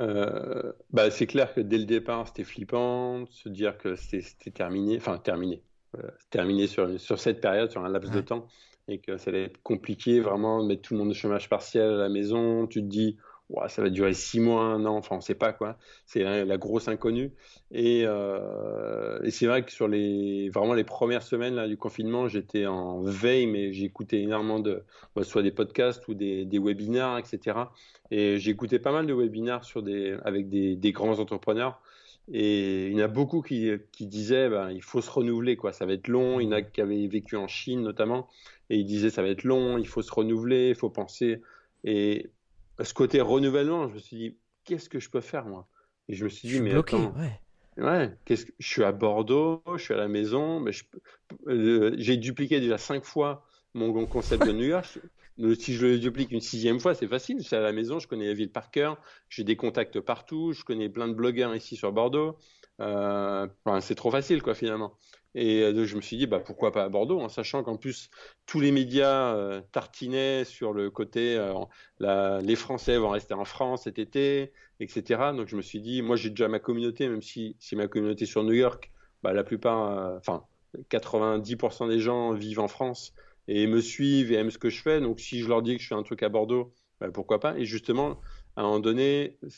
Euh, bah, c'est clair que dès le départ, c'était flippant, se dire que c'était terminé, enfin terminé, euh, terminé sur, sur cette période, sur un laps de temps, et que ça allait être compliqué vraiment de mettre tout le monde au chômage partiel à la maison. Tu te dis, ça va durer six mois, un an, enfin on sait pas quoi. C'est la, grosse inconnue. Euh, et, c'est vrai que sur les vraiment les premières semaines là, du confinement, j'étais en veille, mais j'écoutais énormément de bah, soit des podcasts ou des, des webinaires, etc. Et j'écoutais pas mal de webinaires sur des avec des, des, grands entrepreneurs. Et il y en a beaucoup qui, qui disaient ben, il faut se renouveler, quoi. ça va être long. Il y en a qui avaient vécu en Chine notamment, et ils disaient ça va être long, il faut se renouveler, il faut penser. Et ce côté renouvellement, je me suis dit, qu'est-ce que je peux faire moi? Et je me suis dit, mais attends, ouais. qu'est-ce que... je suis à Bordeaux, je suis à la maison, mais euh, j'ai dupliqué déjà cinq fois mon concept de New York. (laughs) Si je le duplique une sixième fois, c'est facile. Je suis à la maison, je connais la ville par cœur, j'ai des contacts partout, je connais plein de blogueurs ici sur Bordeaux. Euh, c'est trop facile, quoi, finalement. Et euh, je me suis dit, bah, pourquoi pas à Bordeaux, en sachant qu'en plus, tous les médias euh, tartinaient sur le côté, euh, les Français vont rester en France cet été, etc. Donc je me suis dit, moi j'ai déjà ma communauté, même si, si ma communauté sur New York, bah, la plupart, enfin, 90% des gens vivent en France et me suivent et aiment ce que je fais. Donc si je leur dis que je fais un truc à Bordeaux, bah, pourquoi pas? Et justement, à un moment donné, je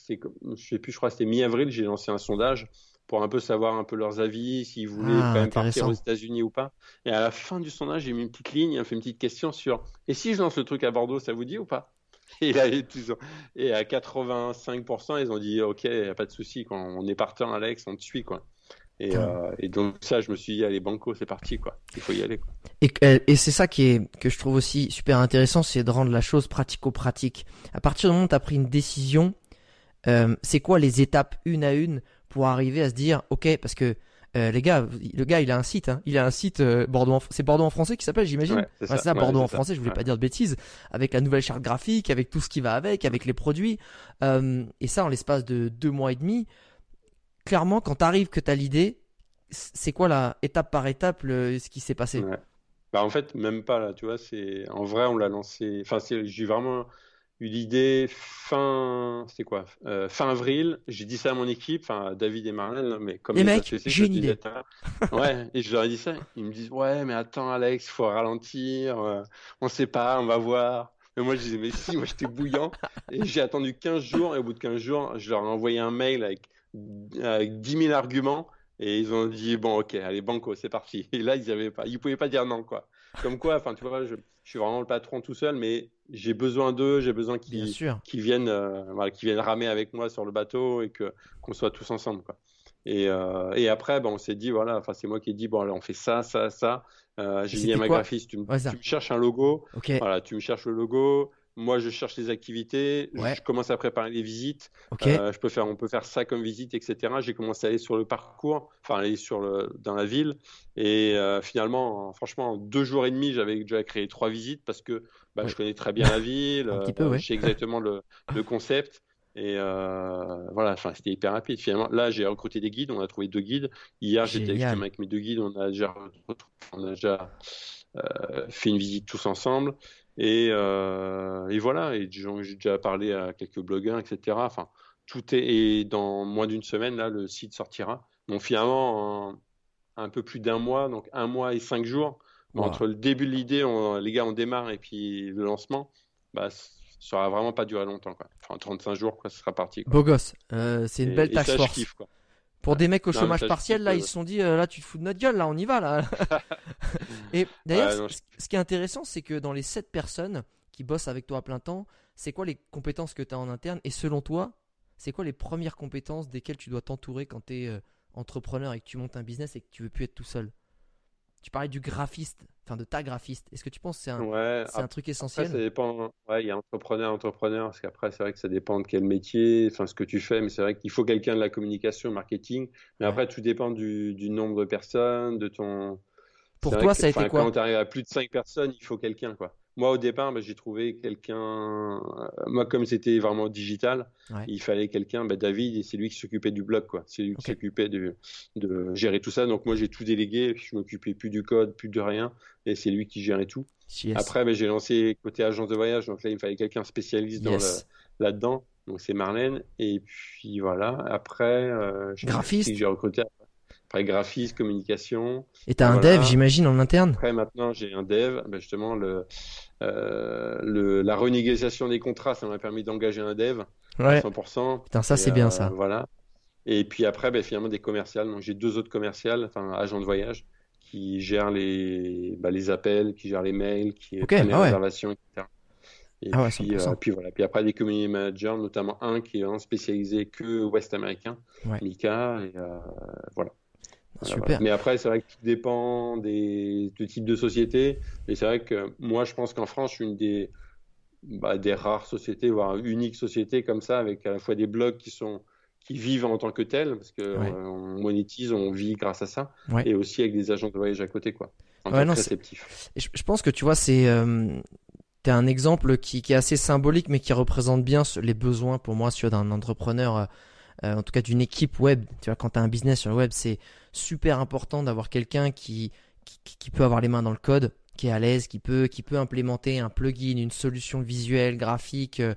sais plus, je crois que c'était mi-avril, j'ai lancé un sondage pour un peu savoir un peu leurs avis, s'ils voulaient ah, quand même partir aux États-Unis ou pas. Et à la fin du sondage, j'ai mis une petite ligne, fait une petite question sur et si je lance le truc à Bordeaux, ça vous dit ou pas? (laughs) Et, là, et à 85%, ils ont dit ok, y a pas de souci, on est partant, Alex, on te suit quoi. Et, euh, et, donc ça, je me suis dit allez banco, c'est parti quoi. Il faut y aller. Quoi. Et, euh, et c'est ça qui est que je trouve aussi super intéressant, c'est de rendre la chose pratico-pratique. À partir du moment où tu as pris une décision, euh, c'est quoi les étapes une à une pour arriver à se dire, ok, parce que euh, les gars, le gars, il a un site, hein. il a un site euh, Bordeaux, c'est Bordeaux en français qui s'appelle, j'imagine. c'est ça, Bordeaux en français. Je voulais pas dire de bêtises, avec la nouvelle charte graphique, avec tout ce qui va avec, avec les produits, euh, et ça en l'espace de deux mois et demi. Clairement, quand t'arrives que t'as l'idée, c'est quoi la étape par étape ce qui s'est passé? Bah en fait, même pas là, tu vois. C'est en vrai, on l'a lancé. Enfin, j'ai vraiment eu l'idée fin, c'était quoi, euh, fin avril. J'ai dit ça à mon équipe, enfin David et Marlène, mais comme les, mecs, j'ai une idée. Ouais, et je leur ai dit ça. Ils me disent ouais, mais attends Alex, faut ralentir. Euh, on sait pas, on va voir. Mais moi je disais mais si, moi j'étais bouillant et j'ai attendu 15 jours et au bout de 15 jours, je leur ai envoyé un mail avec avec 10 000 arguments et ils ont dit bon ok, allez banco, c'est parti. Et là ils avaient pas, ils pouvaient pas dire non quoi. Comme quoi, enfin tu vois, je, je suis vraiment le patron tout seul, mais j'ai besoin d'eux, j'ai besoin qu'ils viennent, euh, voilà, viennent ramer avec moi sur le bateau et que qu'on soit tous ensemble, quoi. Et, euh, et après, ben, on s'est dit, voilà, enfin, c'est moi qui ai dit, bon, allez, on fait ça, ça, ça. Euh, j'ai dit à ma graphiste, tu, me, cherches un logo. Voilà, tu me cherches le logo. Moi, je cherche les activités, Ouais. je commence à préparer les visites. Ok. Euh, je peux faire, on peut faire ça comme visite, etc. J'ai commencé à aller sur le parcours, enfin aller sur le, dans la ville, et euh, finalement, en- franchement, en deux jours et demi, j'avais déjà créé trois visites parce que bah, Ouais. je connais très bien la ville, (laughs) Un petit euh, peu, ouais. je sais exactement le, le concept. Et euh, voilà, enfin, c'était hyper rapide. Finalement, là, j'ai recruté des guides. On a trouvé deux guides. Hier, j'étais avec mes deux guides. On a déjà, on a déjà euh, fait une visite tous ensemble. Et, euh, et voilà. Et j'ai déjà parlé à quelques blogueurs, etc. Enfin, tout est. Et dans moins d'une semaine, là, le site sortira. Donc finalement, en un peu plus d'un mois, donc un mois et cinq jours. Wow. Entre le début de l'idée, on- les gars, on démarre, et puis le lancement, bah, ça aura vraiment pas duré longtemps, quoi. Enfin, 35 jours, quoi, ce sera parti, quoi. Beau gosse. Euh, c'est une Et- belle task force. kiffe, quoi. Pour des mecs au Non, chômage ça, partiel, là, euh, ils se sont dit, euh, là, tu te fous de notre gueule, là, on y va, là. (laughs) Et d'ailleurs, Ouais, ce qui est intéressant, c'est que dans les 7 personnes qui bossent avec toi à plein temps, c'est quoi les compétences que tu as en interne? Et selon toi, c'est quoi les premières compétences desquelles tu dois t'entourer quand tu es entrepreneur et que tu montes un business et que tu veux plus être tout seul? Tu parlais du graphiste, enfin de ta graphiste. Est-ce que tu penses que c'est un, Ouais, c'est un truc Après, essentiel? ça dépend. Ouais, il y a entrepreneur, entrepreneur, parce qu'après, c'est vrai que ça dépend de quel métier, enfin, ce que tu fais, mais c'est vrai qu'il faut quelqu'un de la communication, marketing. Mais Ouais. après, tout dépend du, du nombre de personnes, de ton. Pour C'est toi, que, ça a été quoi? Quand tu arrives à plus de 5 personnes, il faut quelqu'un, quoi. Moi, au départ, bah, j'ai trouvé quelqu'un. euh, Moi, comme c'était vraiment digital, Ouais. il fallait quelqu'un. Bah, David, et c'est lui qui s'occupait du blog, quoi. C'est lui qui s'occupait de, de gérer tout ça. Donc, moi, j'ai tout délégué. Je m'occupais plus du code, plus de rien. Et c'est lui qui gérait tout. Yes. Après, ben, j'ai lancé côté agence de voyage, donc là, il me fallait quelqu'un spécialiste dans Yes. le- là-dedans. Donc c'est Marlène. Et puis voilà. Après, euh, j'ai recruté. Après, graphiste, communication. Et t'as un voilà. dev, j'imagine, en interne? Après, maintenant, j'ai un dev. Ben, justement, le, euh, le, la renégociation des contrats, ça m'a permis d'engager un dev à Ouais. 100%. Putain, ça, c'est bien euh, ça. Voilà. Et puis après, ben, finalement, des commerciales. Donc j'ai deux autres commerciales, enfin agents de voyage, qui gèrent les, bah, les appels, qui gèrent les mails, qui Ok, prennent les ah ouais. réservations, etc. Et Ah ouais, puis, 100%. euh, puis voilà. Puis après, des community managers, notamment un qui est spécialisé que ouest américain, Ouais. Mika. Et euh, voilà. Super. voilà. Mais après, c'est vrai que tout dépend des, du type de société. Et c'est vrai que moi, je pense qu'en France, une des, bah, des rares sociétés, voire unique société comme ça, avec à la fois des blogs qui sont qui vivent en tant que tels, parce que Ouais. euh, on monétise, on vit grâce à ça, Ouais. et aussi avec des agents de voyage à côté, quoi. En Ouais, non, je, je pense que tu vois, c'est euh, t'es un exemple qui, qui est assez symbolique, mais qui représente bien les besoins pour moi d'un entrepreneur, euh, euh, en tout cas d'une équipe web. Tu vois, quand tu un business sur le web, c'est super important d'avoir quelqu'un qui qui peut avoir les mains dans le code, qui est à l'aise, qui peut qui peut implémenter un plugin, une solution visuelle, graphique, euh,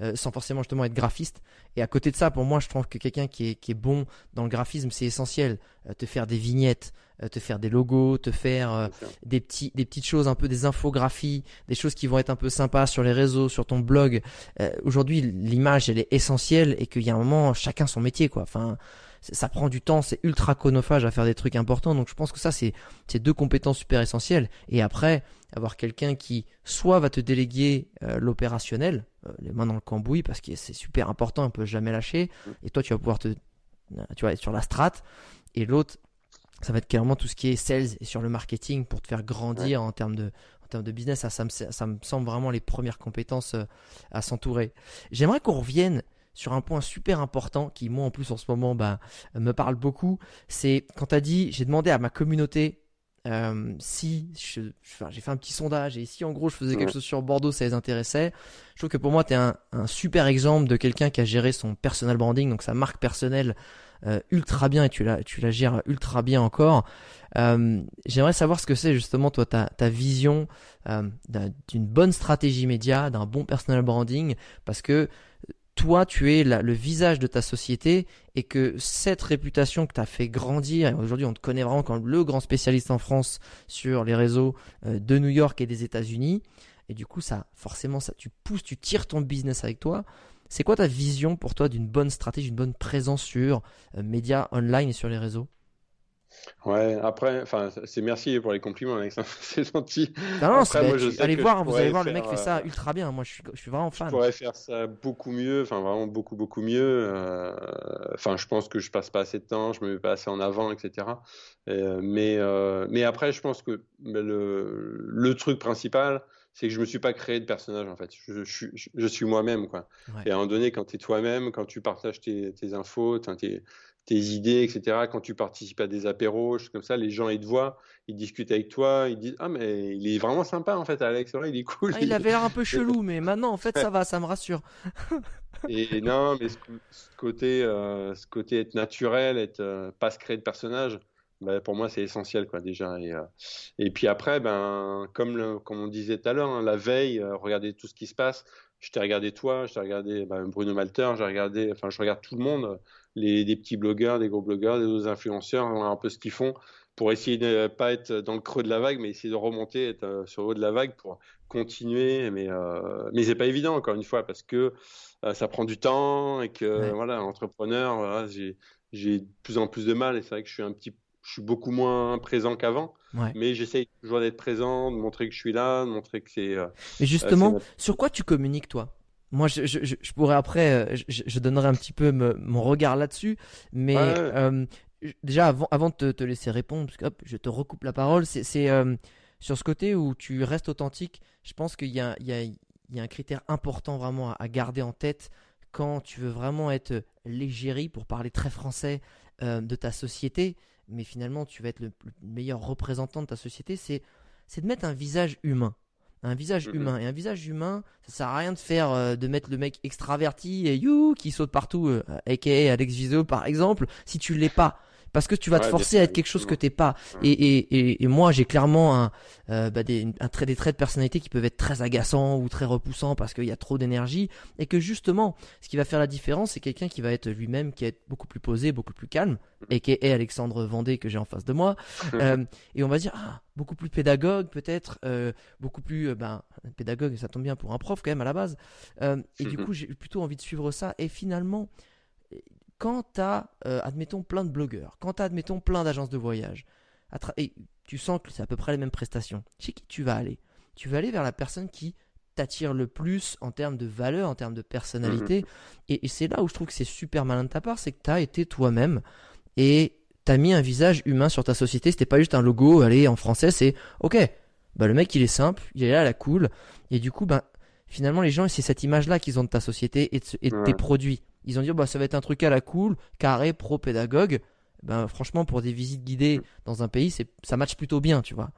euh, sans forcément justement être graphiste. Et à côté de ça, pour moi, je trouve que quelqu'un qui est, qui est bon dans le graphisme, c'est essentiel. Euh, te faire des vignettes, euh, te faire des logos, te faire des, petits, des petites choses, un peu des infographies, des choses qui vont être un peu sympas sur les réseaux, sur ton blog. Aujourd'hui, l'image, elle est essentielle et qu'il y a un moment, chacun son métier, quoi. Enfin, ça prend du temps, c'est ultra chronophage à faire des trucs importants. Donc, je pense que ça, c'est deux compétences super essentielles. Et après, avoir quelqu'un qui soit va te déléguer euh, l'opérationnel, euh, les mains dans le cambouis, parce que c'est super important, on peut jamais lâcher. Et toi, tu vas pouvoir te, euh, tu vas être sur la strat. Et l'autre, ça va être clairement tout ce qui est sales et sur le marketing pour te faire grandir en termes de en termes de business. Ça, ça me, ça me semble vraiment les premières compétences à s'entourer. J'aimerais qu'on revienne sur un point super important qui, moi, en plus, en ce moment, bah, me parle beaucoup. C'est quand tu as dit, j'ai demandé à ma communauté euh, si je- je- enfin, j'ai fait un petit sondage et si en gros je faisais quelque chose sur Bordeaux, ça les intéressait. Je trouve que pour moi, tu es un, un super exemple de quelqu'un qui a géré son personal branding, donc sa marque personnelle euh, ultra bien et tu la, tu la gères ultra bien encore. Euh, J'aimerais savoir ce que c'est justement toi ta, ta vision euh, d'un- d'une bonne stratégie média, d'un bon personal branding, parce que toi tu es le visage de ta société et que cette réputation que tu as fait grandir, et aujourd'hui on te connaît vraiment comme le grand spécialiste en France sur les réseaux euh, de New York et des États-Unis, et du coup ça forcément ça tu pousses, tu tires ton business avec toi. C'est quoi ta vision pour toi d'une bonne stratégie, d'une bonne présence sur euh, médias online et sur les réseaux? Ouais, après, enfin, c'est merci pour les compliments, Alexandre, (laughs) c'est gentil. Non, non, Après, moi, je allez voir, je vous allez voir, le mec fait ça euh, ultra bien. Moi, je suis, je suis vraiment Je fan. pourrais faire ça beaucoup mieux, enfin vraiment beaucoup beaucoup mieux. euh, Enfin, je pense que je passe pas assez de temps, je me mets pas assez en avant, etc. Euh, mais euh, mais après, je pense que le le truc principal, c'est que je me suis pas créé de personnage en fait. Je, je, je suis moi-même quoi. Et à un moment donné, quand tu es toi-même, quand tu partages tes, tes infos, tes, tes idées, etc. Quand tu participes à des apéros, comme ça, les gens ils te voient, ils discutent avec toi, ils disent ah mais il est vraiment sympa en fait, Alex, il est cool. Ah, il avait l'air un peu (laughs) chelou, mais maintenant en fait ça va, ça me rassure. (laughs) et non, mais ce, côté, euh, ce côté être naturel, être euh, pas se créer de personnage, bah, pour moi c'est essentiel quoi déjà. Et, euh, et puis après, ben comme comme on disait tout à l'heure, hein, la veille, regarder tout ce qui se passe. Je t'ai regardé toi, je t'ai regardé ben, Bruno Malter, j'ai regardé, enfin je regarde tout le monde les, des petits blogueurs, des gros blogueurs, des autres influenceurs, un peu ce qu'ils font pour essayer de ne pas être dans le creux de la vague, mais essayer de remonter, être euh, sur le haut de la vague pour continuer. Mais, euh, mais c'est pas évident, encore une fois, parce que euh, ça prend du temps et que, voilà, entrepreneur, voilà, j'ai de plus en plus de mal et c'est vrai que je suis un petit je suis beaucoup moins présent qu'avant, mais j'essaye toujours d'être présent, de montrer que je suis là, de montrer que c'est. Euh, mais justement, sur quoi tu communiques toi? Moi, je, je, je, pourrais après, euh, je, je, donnerai un petit peu mon regard là-dessus, mais euh, déjà avant, avant de te, laisser répondre, parce que hop, je te recoupe la parole, c'est euh, sur ce côté où tu restes authentique. Je pense qu'il y a un critère important vraiment à, garder en tête quand tu veux vraiment être l'égérie, pour parler très français, de ta société, mais finalement tu vas être le, le meilleur représentant de ta société, c'est de mettre un visage humain un visage humain. Et un visage humain, ça sert à rien de faire, euh, de mettre le mec extraverti et you qui saute partout, euh, aka Alex Viso par exemple, si tu l'es pas parce que tu vas te forcer à être quelque chose que t'es pas. Et, et, et, moi, j'ai clairement un, euh, bah des, un trait, des traits de personnalité qui peuvent être très agaçants ou très repoussants parce qu'il y a trop d'énergie et que justement, ce qui va faire la différence, c'est quelqu'un qui va être lui-même, qui est beaucoup plus posé, beaucoup plus calme, et qui est Alexandre Vendée que j'ai en face de moi. (laughs) euh, et on va dire, ah, beaucoup plus pédagogue peut-être, euh, beaucoup plus, euh, ben, pédagogue, ça tombe bien pour un prof quand même à la base. Euh, et du coup, j'ai plutôt envie de suivre ça. Et finalement, quand tu as, euh, admettons, plein de blogueurs, quand tu as, admettons, plein d'agences de voyage, et tu sens que c'est à peu près les mêmes prestations, chez qui tu vas aller? Tu vas aller vers la personne qui t'attire le plus en termes de valeur, en termes de personnalité. Mhm. Et, c'est là où je trouve que c'est super malin de ta part, c'est que tu as été toi-même et tu as mis un visage humain sur ta société. C'était pas juste un logo, allez, en français, c'est ok, bah, le mec il est simple, il est là, la cool. Et du coup, ben, finalement, les gens, c'est cette image-là qu'ils ont de ta société et de, tes produits. Ils ont dit, bah, ça va être un truc à la cool, carré, pro, pédagogue. Ben, franchement, pour des visites guidées dans un pays, c'est, ça match plutôt bien, tu vois.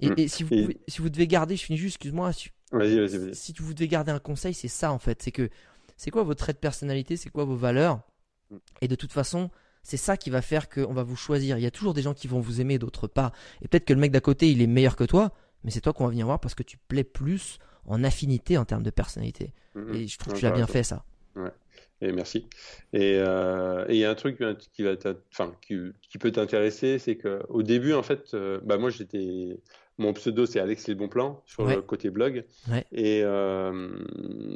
Et, mm. si, vous si vous devez garder, je finis juste, excuse-moi. Si, vas-y, vas-y, vas-y. si vous devez garder un conseil, c'est ça, en fait. C'est que, c'est quoi votre trait de personnalité, c'est quoi vos valeurs? Mm. Et de toute façon, c'est ça qui va faire qu'on va vous choisir. Il y a toujours des gens qui vont vous aimer, d'autres pas. Et peut-être que le mec d'à côté, il est meilleur que toi, mais c'est toi qu'on va venir voir parce que tu plais plus en affinité en termes de personnalité. Et je trouve que tu l'as bien fait, ça. Et merci. Euh, et il y a un truc qui, va enfin, qui, peut t'intéresser, c'est qu'au début, en fait, euh, bah moi, j'étais. Mon pseudo, c'est Alex Les Bons Plans sur le côté blog. Et, euh,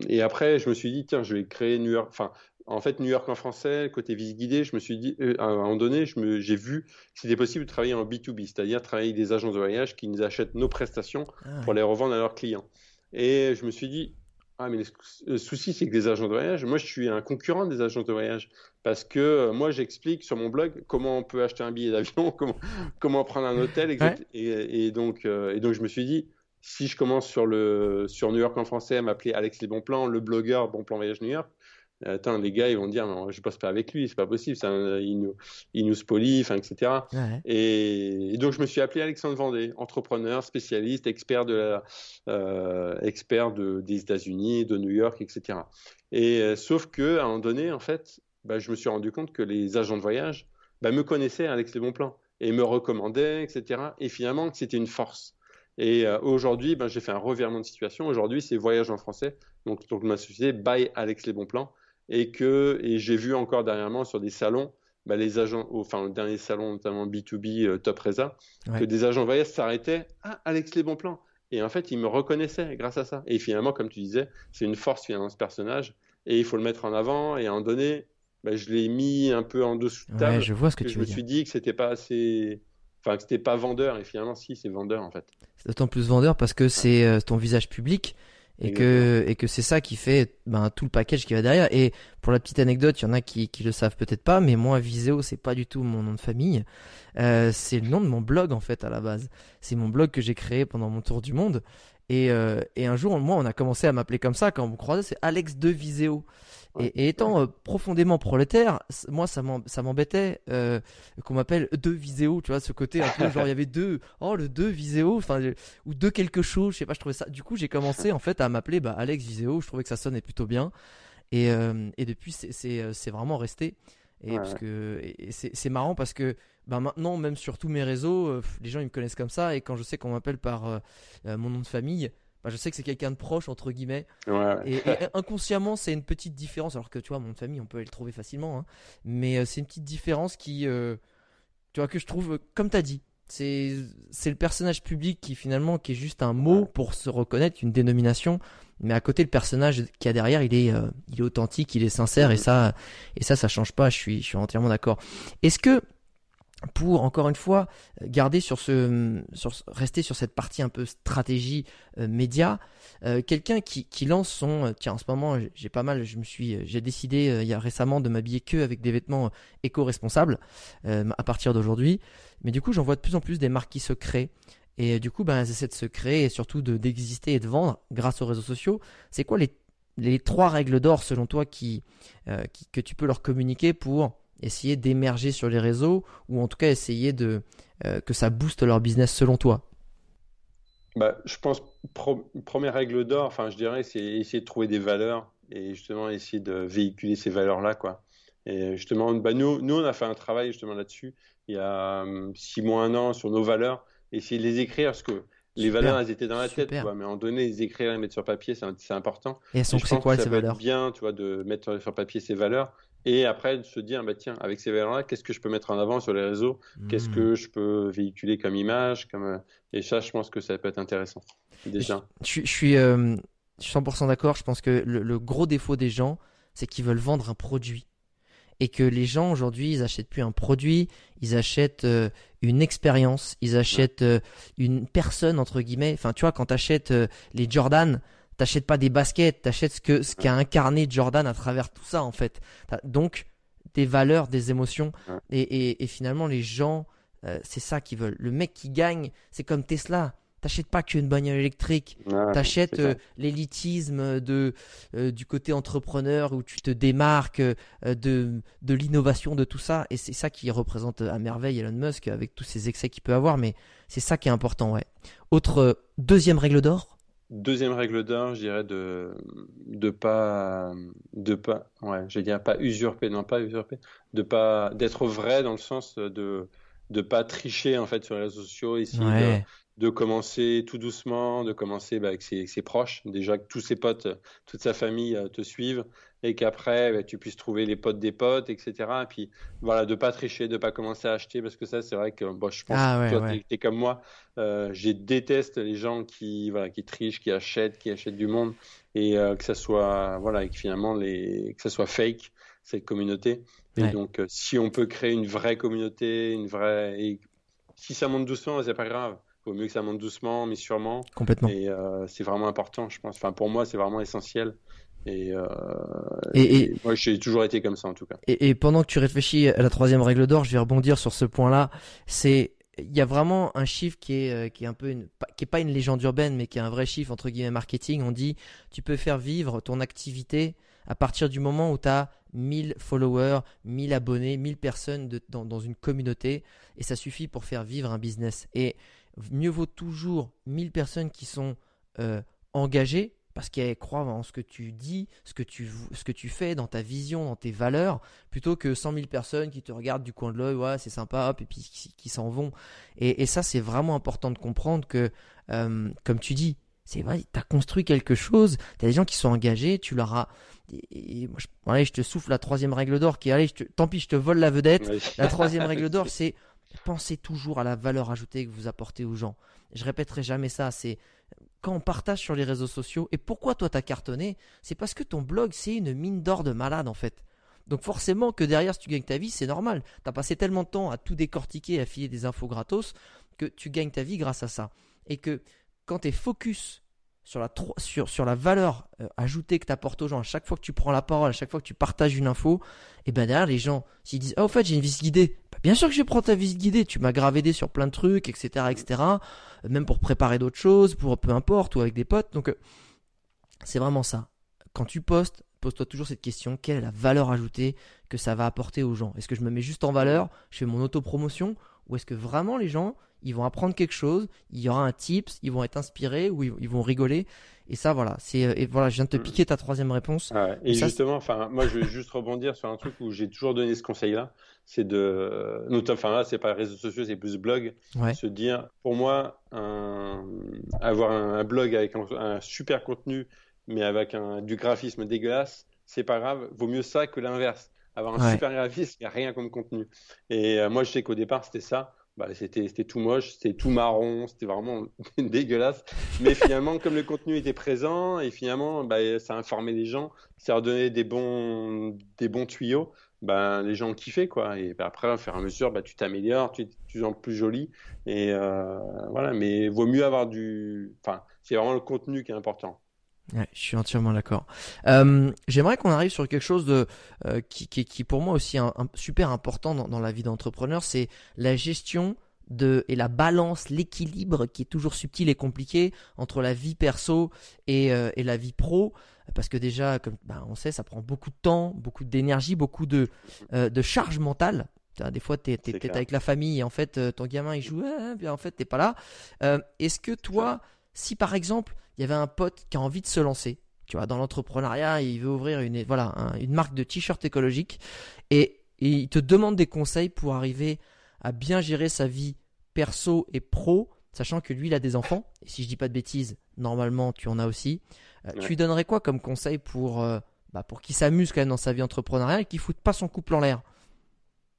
et après, je me suis dit, tiens, je vais créer New York. Enfin, en fait, New York en français, côté visite guidée, je me suis dit, à un moment donné, j'ai vu que c'était possible de travailler en B2B, c'est-à-dire travailler avec des agences de voyage qui nous achètent nos prestations ah pour les revendre à leurs clients. Et je me suis dit, ah, mais le souci, c'est que les agents de voyage, moi, je suis un concurrent des agents de voyage. Parce que euh, moi, j'explique sur mon blog comment on peut acheter un billet d'avion, (laughs) comment, comment prendre un hôtel, et, donc, euh, et donc, je me suis dit, si je commence sur, le, sur New York en français à m'appeler Alex Les Bons Plans, le blogueur Bon Plan Voyage New York, Attends, les gars, ils vont dire, non, je passe pas avec lui, c'est pas possible, ça, il, nous, il nous spolie, enfin, etc. Et, donc, je me suis appelé Alexandre Vendée, entrepreneur, spécialiste, expert de la, euh, expert de, des États-Unis, de New York, etc. Et euh, sauf que, à un moment donné, en fait, bah, je me suis rendu compte que les agents de voyage bah, me connaissaient, Alex Les Bons Plans, et me recommandaient, etc. Et finalement, c'était une force. Et euh, aujourd'hui, ben, j'ai fait un revirement de situation. Aujourd'hui, c'est Voyage en français, donc, donc ma société, by Alex Les Bons Plans et que et j'ai vu encore dernièrement sur des salons bah, les agents, enfin le dernier salon notamment B2B euh, Top Reza, que des agents voyage s'arrêtaient ah Alex les bons plans et en fait ils me reconnaissaient grâce à ça. Et finalement comme tu disais c'est une force finalement ce personnage et il faut le mettre en avant et à un donné bah, je l'ai mis un peu en dessous de table je vois ce que, tu je me suis dit que c'était pas assez enfin que c'était pas vendeur et finalement si c'est vendeur en fait. C'est d'autant plus vendeur parce que c'est euh, ton visage public et que et que c'est ça qui fait ben, tout le package qui va derrière. Et pour la petite anecdote il y en a qui qui le savent peut-être pas mais moi Viséo c'est pas du tout mon nom de famille. Euh, c'est le nom de mon blog en fait à la base. C'est mon blog que j'ai créé pendant mon tour du monde. Et, euh, et, un jour, moi, on a commencé à m'appeler comme ça quand on me croisait, c'est Alex de Et, étant euh, profondément prolétaire, moi, ça m'embêtait euh, qu'on m'appelle de Viséo, tu vois, ce côté un peu (laughs) genre il y avait deux, oh le deux Viséo, enfin ou de quelque chose, je sais pas, je trouvais ça. Du coup, j'ai commencé en fait à m'appeler bah, Alex Viséo. Je trouvais que ça sonnait plutôt bien. Et, et depuis, c'est vraiment resté. Et parce que c'est marrant parce que bah maintenant, même sur tous mes réseaux, euh, les gens ils me connaissent comme ça. Et quand je sais qu'on m'appelle par euh, euh, mon nom de famille, bah, je sais que c'est quelqu'un de proche, entre guillemets. Et, (laughs) inconsciemment, c'est une petite différence. Alors que tu vois, mon famille, on peut le trouver facilement. Hein. Mais c'est une petite différence qui, tu vois, que je trouve, comme tu as dit, c'est le personnage public qui finalement qui est juste un mot pour se reconnaître, une dénomination mais à côté le personnage qui a derrière il est il est authentique il est sincère et ça et ça ça change pas je suis je suis entièrement d'accord est-ce que pour encore une fois garder sur ce rester sur cette partie un peu stratégie euh, média. Euh, quelqu'un qui, lance son euh, tiens en ce moment j'ai pas mal je me suis j'ai décidé il y a récemment de m'habiller que avec des vêtements éco-responsables à partir d'aujourd'hui. Mais du coup j'en vois de plus en plus des marques qui se créent. Et du coup ben elles essaient de se créer et surtout de d'exister et de vendre grâce aux réseaux sociaux. C'est quoi les trois règles d'or selon toi que tu peux leur communiquer pour essayer d'émerger sur les réseaux ou en tout cas essayer de euh, que ça booste leur business selon toi? Bah, Je pense, première règle d'or, enfin, je dirais, c'est essayer de trouver des valeurs et justement essayer de véhiculer ces valeurs-là. quoi. Et justement, bah, nous, nous, on a fait un travail justement là-dessus il y a hum, six mois, un an sur nos valeurs, essayer de les écrire parce que les valeurs, elles étaient dans la tête, mais en donner, les écrire et les mettre sur papier, c'est important. Et elles sont c'est quoi ces valeurs? Bien, tu vois, de mettre sur papier ces valeurs et après de se dire bah tiens avec ces valeurs-là qu'est-ce que je peux mettre en avant sur les réseaux? Qu'est-ce que hmm. je peux véhiculer comme image comme euh, et ça je pense que ça peut être intéressant déjà. Je, je suis euh, 100% d'accord. Je pense que le, gros défaut des gens c'est qu'ils veulent vendre un produit. Et que les gens aujourd'hui ils achètent plus un produit ils achètent euh, une expérience ils achètent euh, une personne entre guillemets. Enfin tu vois quand tu achètes les Jordan T'achètes pas des baskets, t'achètes ce que ce qu'a incarné Jordan à travers tout ça en fait. Donc des valeurs, des émotions et, et, finalement les gens, euh, c'est ça qu'ils veulent. Le mec qui gagne, c'est comme Tesla. T'achètes pas qu'une bagnole électrique, t'achètes euh, l'élitisme de euh, du côté entrepreneur où tu te démarques de de l'innovation de tout ça et c'est ça qui représente à merveille Elon Musk avec tous ses excès qu'il peut avoir mais c'est ça qui est important ouais. Autre deuxième règle d'or Deuxième règle d'or, je dirais de de pas de pas ouais, je pas usurper, non pas usurper, de pas d'être vrai dans le sens de de pas tricher en fait sur les réseaux sociaux, essayer de, de commencer tout doucement, de commencer bah, avec, ses, ses, proches, déjà que tous ses potes, toute sa famille euh, te suivent, et qu'après bah, tu puisses trouver les potes des potes, etc. Et puis voilà, de pas tricher, de pas commencer à acheter, parce que ça c'est vrai que bon, je pense ah, que toi tu es, comme moi, euh, je déteste les gens qui voilà qui trichent, qui achètent, qui achètent du monde, et euh, que ça soit voilà, et que finalement les que ça soit fake cette communauté. Et donc euh, si on peut créer une vraie communauté, une vraie et si ça monte doucement, c'est pas grave vaut mieux que ça monte doucement, mais sûrement. Complètement. Et euh, c'est vraiment important, je pense. Enfin, pour moi, c'est vraiment essentiel. Et, euh, et, moi, j'ai toujours été comme ça, en tout cas. Et, pendant que tu réfléchis à la troisième règle d'or, je vais rebondir sur ce point-là. C'est il y a vraiment un chiffre qui est euh, qui est un peu une, qui est pas une légende urbaine, mais qui est un vrai chiffre entre guillemets marketing. On dit tu peux faire vivre ton activité à partir du moment où tu as 1000 followers, 1000 abonnés, 1000 personnes de, dans, dans, une communauté, et ça suffit pour faire vivre un business. Et mieux vaut toujours 1000 personnes qui sont euh, engagées parce qu'elles croient en ce que tu dis, ce que tu, ce que tu fais, dans ta vision, dans tes valeurs, plutôt que 100 000 personnes qui te regardent du coin de l'œil, ouais, c'est sympa, hop, et puis qui, s'en vont. Et, ça, c'est vraiment important de comprendre que, euh, comme tu dis, c'est vrai, tu as construit quelque chose, tu as des gens qui sont engagés, tu leur as. Et, moi, je, allez, je te souffle la troisième règle d'or qui, allez, tant pis, je te vole la vedette. La (laughs) troisième règle d'or, c'est pensez toujours à la valeur ajoutée que vous apportez aux gens. Je répéterai jamais ça, c'est quand on partage sur les réseaux sociaux, et pourquoi toi t'as cartonné, c'est parce que ton blog c'est une mine d'or de malade en fait. Donc forcément que derrière si tu gagnes ta vie, c'est normal. Tu as passé tellement de temps à tout décortiquer, à filer des infos gratos, que tu gagnes ta vie grâce à ça. Et que quand tu focus sur la, sur, la valeur euh, ajoutée que tu apportes aux gens, à chaque fois que tu prends la parole, à chaque fois que tu partages une info, et ben derrière les gens, s'ils disent, ah, au fait j'ai une visite guidée, Bien sûr que je prendre ta visite guidée. Tu m'as gravé des sur plein de trucs, etc., etc. Même pour préparer d'autres choses, pour peu importe, ou avec des potes. Donc, euh, c'est vraiment ça. Quand tu postes, pose-toi toujours cette question quelle est la valeur ajoutée que ça va apporter aux gens? Est-ce que je me mets juste en valeur, je fais mon autopromotion, ou est-ce que vraiment les gens, ils vont apprendre quelque chose, il y aura un tips, ils vont être inspirés, ou ils vont rigoler et ça, voilà, c'est euh, voilà, je viens de te mm. piquer ta troisième réponse. et, justement, enfin, moi, je vais juste rebondir sur un truc où j'ai toujours donné ce conseil-là, c'est de, enfin là, c'est pas les réseaux sociaux, c'est plus blog, se dire, pour moi, avoir un, blog avec un, super contenu, mais avec un, du graphisme dégueulasse, c'est pas grave, vaut mieux ça que l'inverse. Avoir un super graphisme, il n'y a rien comme contenu. Et euh, moi, je sais qu'au départ, c'était ça bah, c'était tout moche, c'était tout marron, c'était vraiment (laughs) dégueulasse. Mais finalement, comme le contenu était présent et finalement, bah, ça informait les gens, ça leur donnait des bons, des bons tuyaux, bah, les gens kiffaient quoi. Et bah, après, au fur et à mesure, bah, tu t'améliores, tu, tu es plus joli. Et euh, voilà, mais vaut mieux avoir du. Enfin, c'est vraiment le contenu qui est important. Ouais, je suis entièrement d'accord. Euh, J'aimerais qu'on arrive sur quelque chose de euh, qui, qui, qui pour moi aussi un, super important dans, dans la vie d'entrepreneur, c'est la gestion de et la balance, l'équilibre qui est toujours subtil et compliqué entre la vie perso et, euh, et la vie pro. Parce que déjà, comme bah, on sait, ça prend beaucoup de temps, beaucoup d'énergie, beaucoup de, de charge mentale. Des fois, tu es, avec la famille et en fait, ton gamin il joue, ah, bien en fait, t'es pas là. Est-ce que toi, si par exemple, il y avait un pote qui a envie de se lancer, tu vois, dans l'entrepreneuriat, il veut ouvrir une, voilà, une marque de t-shirt écologique et, il te demande des conseils pour arriver à bien gérer sa vie perso et pro, sachant que lui, il a des enfants. Et si je dis pas de bêtises, normalement, tu en as aussi. Euh, tu lui donnerais quoi comme conseil pour, euh, bah, pour qu'il s'amuse quand même dans sa vie entrepreneuriale et qu'il foute pas son couple en l'air?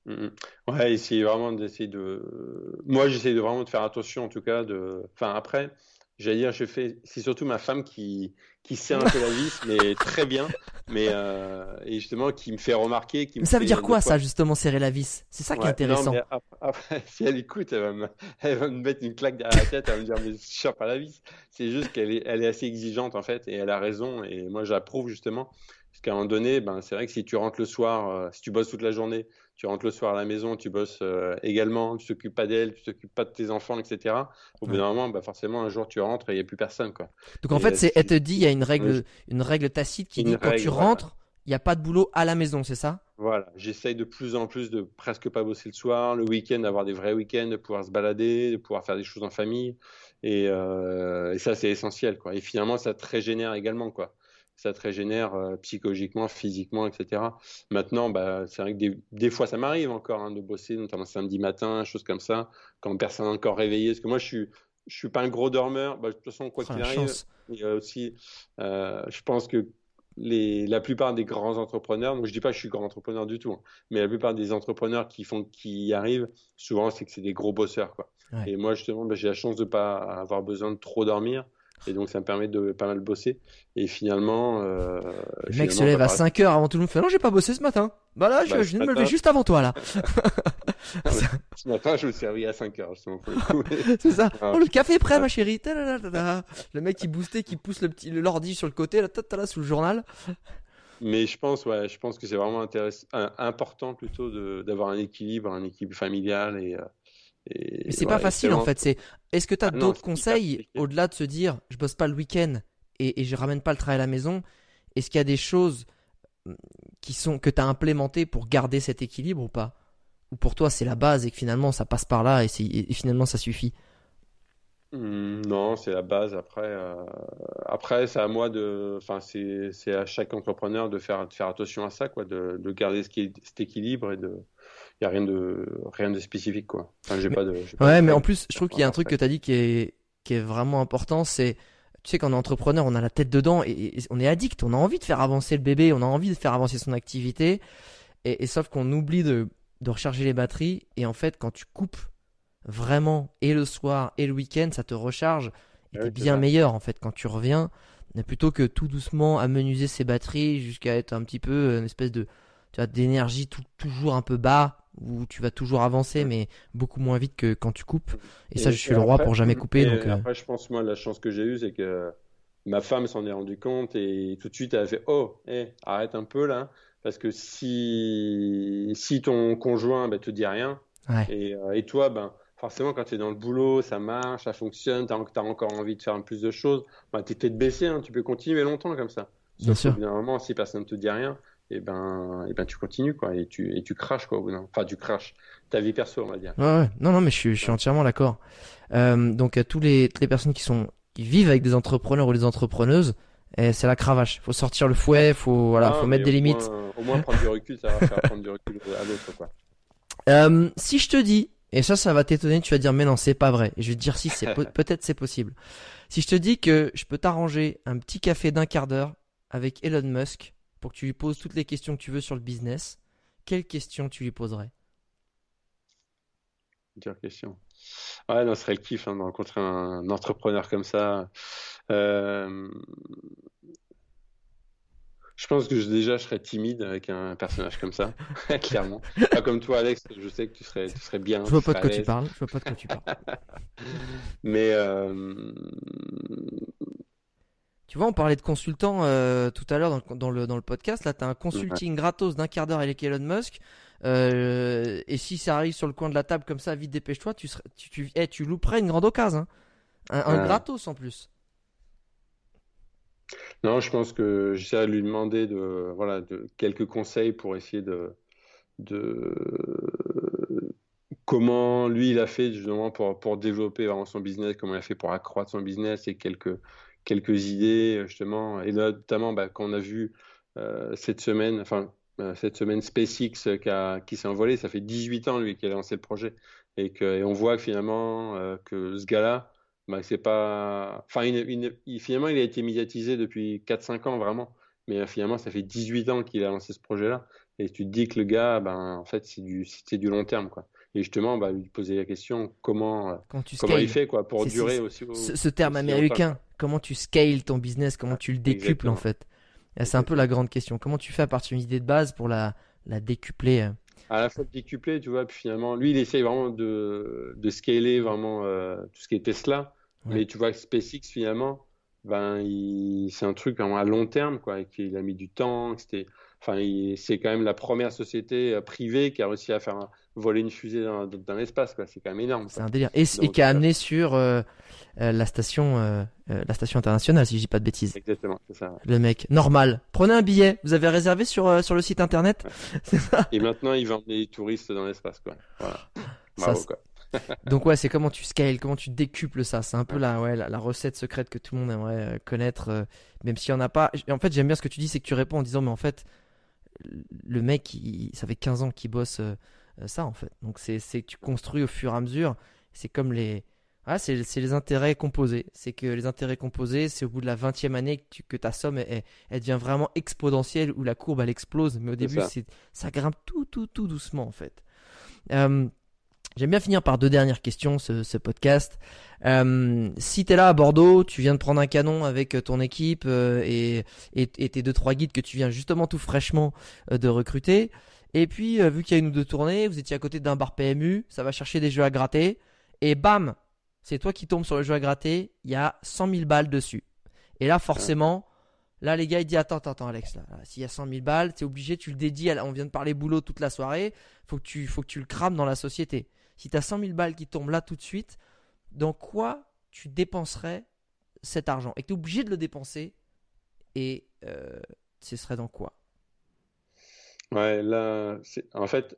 Mmh. Ouais, essayer vraiment d'essayer de. Moi, j'essaie de vraiment de faire attention, en tout cas. De... Enfin, après, J'allais dire, je fais, c'est surtout ma femme qui, qui sait un peu la vis, mais (laughs) très bien, mais euh, et justement qui me fait remarquer. Qui mais ça veut dire quoi, ça, justement, serrer la vis? C'est ça qui est intéressant. après, (laughs) si elle écoute, elle va, me, (laughs) elle va, me, mettre une claque derrière la tête, elle va me dire, mais je cherche pas la vis. C'est juste qu'elle est, elle est assez exigeante, en fait, et elle a raison, et moi j'approuve justement. Parce qu'à un moment donné, ben, c'est vrai que si tu rentres le soir, euh, si tu bosses toute la journée, tu rentres le soir à la maison, tu bosses euh, également, tu t'occupes pas d'elle, tu t'occupes pas de tes enfants, etc. Au bout d'un moment, bah forcément, un jour, tu rentres et il n'y a plus personne. Quoi. Donc en fait, c'est, elle te dit, il y a une règle, une règle tacite qui dit quand tu rentres, il n'y a pas de boulot à la maison, c'est ça? Voilà, j'essaye de plus en plus de presque pas bosser le soir, le week-end, d'avoir des vrais week-ends, de pouvoir se balader, de pouvoir faire des choses en famille. Et, euh, et ça, c'est essentiel. Quoi. Et finalement, ça te régénère également. Quoi ça te régénère euh, psychologiquement, physiquement, etc. Maintenant, bah, c'est vrai que des, des fois, ça m'arrive encore hein, de bosser, notamment samedi matin, choses comme ça, quand personne n'est encore réveillé. Parce que moi, je suis, je suis pas un gros dormeur. Bah, de toute façon, quoi oh, qu'il arrive, il y a aussi, euh, je pense que les, la plupart des grands entrepreneurs, donc je dis pas que je suis grand entrepreneur du tout, hein, mais la plupart des entrepreneurs qui font, qui y arrivent, souvent c'est que c'est des gros bosseurs, quoi. Et moi justement, bah, j'ai la chance de pas avoir besoin de trop dormir. Et donc, ça me permet de pas mal bosser. Et finalement. Euh, le mec se lève à 5 heures avant tout le monde. Fait non, j'ai pas bossé ce matin. Bah là, je, bah, viens de me lever juste avant toi là. (laughs) (laughs) ce matin, je me suis réveillé à 5 heures. (laughs) C'est ça. Oh, le café est prêt, ma chérie. Le mec qui boostait, qui pousse le petit l'ordi sur le côté, là, là, sous le journal. Mais je pense, ouais, je pense que c'est vraiment intéressant, important plutôt d'avoir un équilibre, un équilibre familial et, euh, mais c'est pas facile en fait. C'est est-ce que tu as ah d'autres conseils au-delà de se dire je bosse pas le week-end et, et, je ramène pas le travail à la maison Est-ce qu'il y a des choses mm, qui sont que tu as implémentées pour garder cet équilibre ou pas? Ou pour toi c'est la base et que finalement ça passe par là et, et finalement ça suffit? Mmh, non, c'est la base. Après, euh, après, c'est à moi de, enfin, c'est à chaque entrepreneur de faire, de faire attention à ça, quoi, de, de garder ce qui cet équilibre et de, il y a rien de rien de spécifique quoi. Enfin, j'ai pas de. ouais, mais en plus, je trouve qu'il y a un truc que tu as dit qui est qui est vraiment important, c'est tu sais quand on est entrepreneur, on a la tête dedans et, on est addict, on a envie de faire avancer le bébé, on a envie de faire avancer son activité. Et, sauf qu'on oublie de de recharger les batteries. Et en fait quand tu coupes vraiment et le soir et le week-end, ça te recharge et t'es bien meilleur en fait quand tu reviens. Plutôt que tout doucement amenuiser ses batteries jusqu'à être un petit peu une espèce de tu as d'énergie toujours un peu bas où tu vas toujours avancer, mais beaucoup moins vite que quand tu coupes. Et, ça, je suis le roi pour jamais couper. Donc, euh. Après, je pense, moi, la chance que j'ai eue, c'est que ma femme s'en est rendu compte et tout de suite, elle a fait Oh, hey, arrête un peu là. Parce que si, si ton conjoint ne bah, te dit rien, Et, et, toi, ben, forcément, quand tu es dans le boulot, ça marche, ça fonctionne, tu as, encore envie de faire plus de choses, ben, tu es peut-être baissé, hein, tu peux continuer longtemps comme ça. Bien sûr. Évidemment, si personne ne te dit rien, et ben, et ben tu continues quoi, et tu, et tu craches quoi, enfin tu craches ta vie perso, on va dire. Ouais, Non, non, mais je suis, je suis entièrement d'accord. Euh, donc à tous les, toutes les personnes qui sont, qui vivent avec des entrepreneurs ou des entrepreneuses, eh, c'est la cravache. Faut sortir le fouet, faut, voilà, faut mettre des limites. au moins prendre du recul, ça va faire prendre du recul à l'autre quoi. (laughs) Euh, si je te dis, et ça, ça va t'étonner, tu vas dire mais non, c'est pas vrai. Et je vais te dire si c'est (laughs) peut-être c'est possible. Si je te dis que je peux t'arranger un petit café d'un quart d'heure avec Elon Musk pour que tu lui poses toutes les questions que tu veux sur le business, quelles questions tu lui poserais? Dure question. Ouais, non, ce serait le kiff hein, de rencontrer un, entrepreneur comme ça. Euh, je pense que déjà je serais timide avec un personnage comme ça, (laughs) clairement. Pas comme toi, Alex, je sais que tu serais, tu serais bien. Je vois pas de quoi tu parles. Je vois pas de quoi tu parles. (laughs) Mais euh, tu vois, on parlait de consultant euh, tout à l'heure dans, le, dans le podcast. Là, tu as un consulting gratos d'un quart d'heure avec Elon Musk. Euh, et si ça arrive sur le coin de la table comme ça, vite dépêche-toi, tu, serais, tu, tu, eh, tu louperais une grande occasion. Hein. Un, gratos en plus. Non, je pense que j'essaierai de lui demander de, voilà, de quelques conseils pour essayer de, de comment lui il a fait justement pour, pour développer vraiment son business, comment il a fait pour accroître son business et quelques quelques idées justement, et notamment bah, quand a vu euh, cette semaine, enfin euh, cette semaine SpaceX qui, s'est envolé, ça fait 18 ans lui qu'il a lancé le projet, et, on voit finalement euh, que ce gars-là, bah, c'est pas, enfin il, finalement il a été médiatisé depuis 4-5 ans vraiment, mais finalement ça fait 18 ans qu'il a lancé ce projet-là, et tu te dis que le gars, ben en fait c'est du, c'est du long terme quoi et justement bah, lui poser la question comment, euh, comment il fait quoi, pour durer aussi. ce, terme américain, comment tu scales ton business, comment tu le décuples en fait C'est un peu la grande question. Comment tu fais à partir d'une idée de base pour la, la décupler euh? à la fois décupler, tu vois, puis finalement, lui, il essaye vraiment de, de scaler vraiment euh, tout ce qui est Tesla. Mais tu vois, SpaceX, finalement, ben, c'est un truc à long terme, quoi, qu'il a mis du temps. Enfin, c'est quand même la première société privée qui a réussi à faire voler une fusée dans, l'espace, quoi. C'est quand même énorme. C'est un délire. Et, qui a euh, amené sur euh, euh, la station, la station internationale, si je dis pas de bêtises. Exactement, c'est ça. Le mec, normal. Prenez un billet. Vous avez réservé sur sur le site internet. (laughs) Et maintenant, il va emmener les touristes dans l'espace, quoi. Voilà. Bravo, quoi. (laughs) Donc ouais, c'est comment tu scales, comment tu décuples ça. C'est un peu la, ouais, la, recette secrète que tout le monde aimerait connaître, même s'il n'y en a pas. En fait, j'aime bien ce que tu dis, c'est que tu réponds en disant, mais en fait, le mec, il, ça fait 15 ans qu'il bosse euh, ça en fait. Donc c'est que tu construis au fur et à mesure. C'est comme les. Ah, c'est les intérêts composés. C'est que les intérêts composés, c'est au bout de la 20e année que, tu, que ta somme elle, devient vraiment exponentielle, où la courbe elle explose. Mais au début, ça. ça grimpe tout, tout, tout doucement en fait. Euh, j'aime bien finir par deux dernières questions, ce, podcast. Euh, si tu es là à Bordeaux, tu viens de prendre un canon avec ton équipe et, et, tes deux trois guides que tu viens justement tout fraîchement de recruter, et puis, euh, vu qu'il y a une ou deux tournées, vous étiez à côté d'un bar PMU, ça va chercher des jeux à gratter. Et bam, c'est toi qui tombes sur le jeu à gratter, il y a 100 000 balles dessus. Et là, forcément, là, les gars, ils disent Attends, attends, Alex, là, s'il y a 100 000 balles, es obligé, tu le dédies, on vient de parler boulot toute la soirée, faut que tu, faut que tu le crames dans la société. Si tu as 100 000 balles qui tombent là tout de suite, dans quoi tu dépenserais cet argent? Et que tu es obligé de le dépenser, et euh, ce serait dans quoi? Ouais, là, en fait,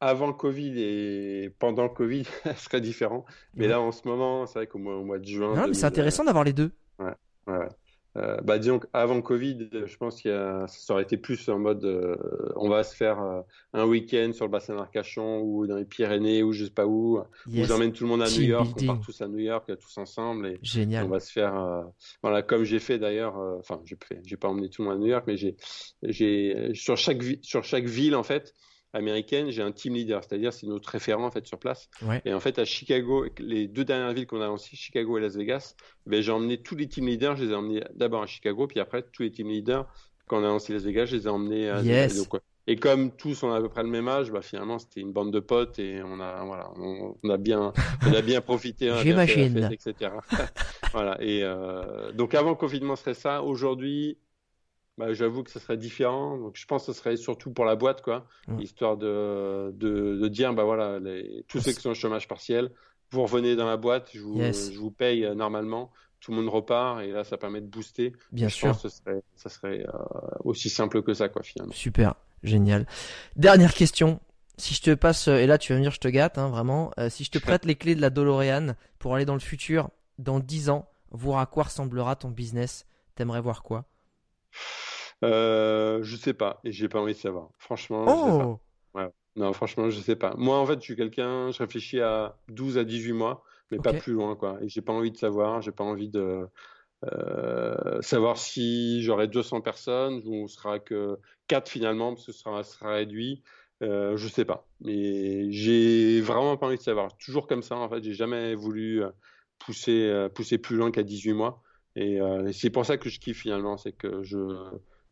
avant Covid et pendant Covid, (laughs) ce serait différent. Mais là, en ce moment, c'est vrai qu'au mois, au mois de juin. Non, mais c'est intéressant d'avoir les deux. Ouais, ouais. Euh, bah, disons avant Covid, je pense qu'il ça aurait été plus en mode euh, on va se faire euh, un week-end sur le bassin d'Arcachon ou dans les Pyrénées ou je sais pas où. Yes. Vous emmène tout le monde à New York, on part tous à New York, tous ensemble. Et Génial. On va se faire, voilà, comme j'ai fait d'ailleurs, enfin, j'ai j'ai pas emmené tout le monde à New York, mais j'ai, j'ai, sur chaque, sur chaque ville en fait, américaine, j'ai un team leader, c'est-à-dire c'est notre référent en fait sur place. Et en fait à Chicago, les deux dernières villes qu'on a lancées, Chicago et Las Vegas, ben, j'ai emmené tous les team leaders, je les ai emmenés d'abord à Chicago, puis après tous les team leaders quand on a lancé Las Vegas, je les ai emmenés à yes. Et comme tous on a à peu près le même âge, bah, finalement c'était une bande de potes et on a voilà, on, a bien (laughs) on a bien profité, J'imagine, etc. (laughs) voilà. Et euh, donc avant le confinement serait ça. Aujourd'hui, bah, j'avoue que ça serait différent. Donc, je pense que ce serait surtout pour la boîte, quoi, Mm. histoire de, de, de dire, bah voilà, les, tous ceux qui sont au chômage partiel, vous revenez dans la boîte, je vous, Yes. je vous paye euh, normalement, tout le monde repart, et là, ça permet de booster. Bien je sûr. pense que ce serait, ça serait euh, aussi simple que ça, quoi, finalement. Super, génial. Dernière question. Si je te passe, euh, et là tu vas me dire je te gâte, hein, vraiment, euh, si je te (laughs) prête les clés de la DeLorean pour aller dans le futur, dans 10 ans, voir à quoi ressemblera ton business, t'aimerais voir quoi? Euh, je sais pas, et j'ai pas envie de savoir. Franchement, je sais pas. Oh Non, franchement, je sais pas. Moi, en fait, je suis quelqu'un, je réfléchis à 12 à 18 mois, mais pas plus loin, quoi. Et j'ai pas envie de savoir, j'ai pas envie de euh, savoir si j'aurai 200 personnes ou on sera que 4 finalement, parce que ce sera, réduit. Euh, je sais pas. Mais j'ai vraiment pas envie de savoir. Toujours comme ça, en fait, j'ai jamais voulu euh, pousser, pousser plus loin qu'à 18 mois. Et, euh, et c'est pour ça que je kiffe finalement, c'est que je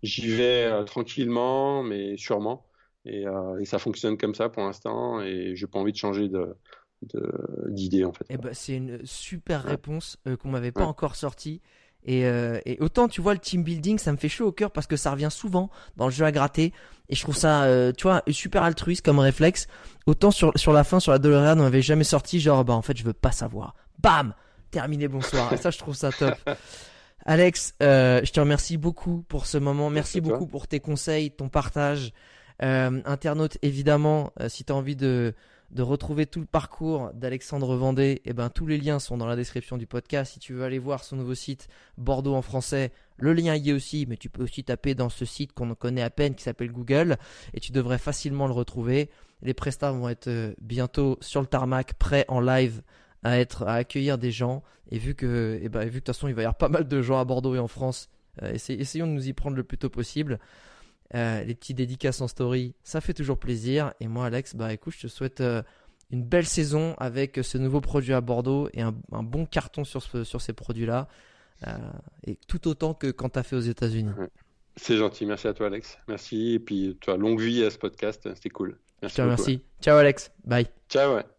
j'y vais euh, tranquillement, mais sûrement. Et, euh, et ça fonctionne comme ça pour l'instant, et j'ai pas envie de changer de de- d'idée en fait. Eh ben, c'est une super Ouais. réponse euh, qu'on m'avait pas Ouais. encore sortie. Et, euh, et autant tu vois le team building, ça me fait chaud au cœur parce que ça revient souvent dans le jeu à gratter. Et je trouve ça, euh, tu vois, super altruiste comme réflexe. Autant sur, sur la fin, sur la DeLorean, on m'avait jamais sorti genre, bah en fait, je veux pas savoir. Bam Terminé, bonsoir. Et ça, je trouve ça top. (laughs) Alex, euh, je te remercie beaucoup pour ce moment. Merci Merci à toi. beaucoup pour tes conseils, ton partage. Euh, internaute, évidemment, euh, si tu as envie de, de retrouver tout le parcours d'Alexandre Vendée, eh ben, tous les liens sont dans la description du podcast. Si tu veux aller voir son nouveau site Bordeaux en français, le lien y est aussi, mais tu peux aussi taper dans ce site qu'on connaît à peine qui s'appelle Google et tu devrais facilement le retrouver. Les prestats vont être bientôt sur le tarmac, prêts en live à être à accueillir des gens et vu que eh ben, vu que de toute façon il va y avoir pas mal de gens à Bordeaux et en France, euh, essay- essayons de nous y prendre le plus tôt possible. Euh, les petits dédicaces en story, ça fait toujours plaisir. Et moi, Alex, bah écoute, je te souhaite euh, une belle saison avec ce nouveau produit à Bordeaux et un, un bon carton sur, ce- sur ces produits-là. Euh, et tout autant que quand tu as fait aux États-Unis. C'est gentil, merci à toi Alex. Merci, et puis toi, longue vie à ce podcast, c'était cool. Je Merci te remercie. Ciao, Alex. Bye. Ciao, ouais.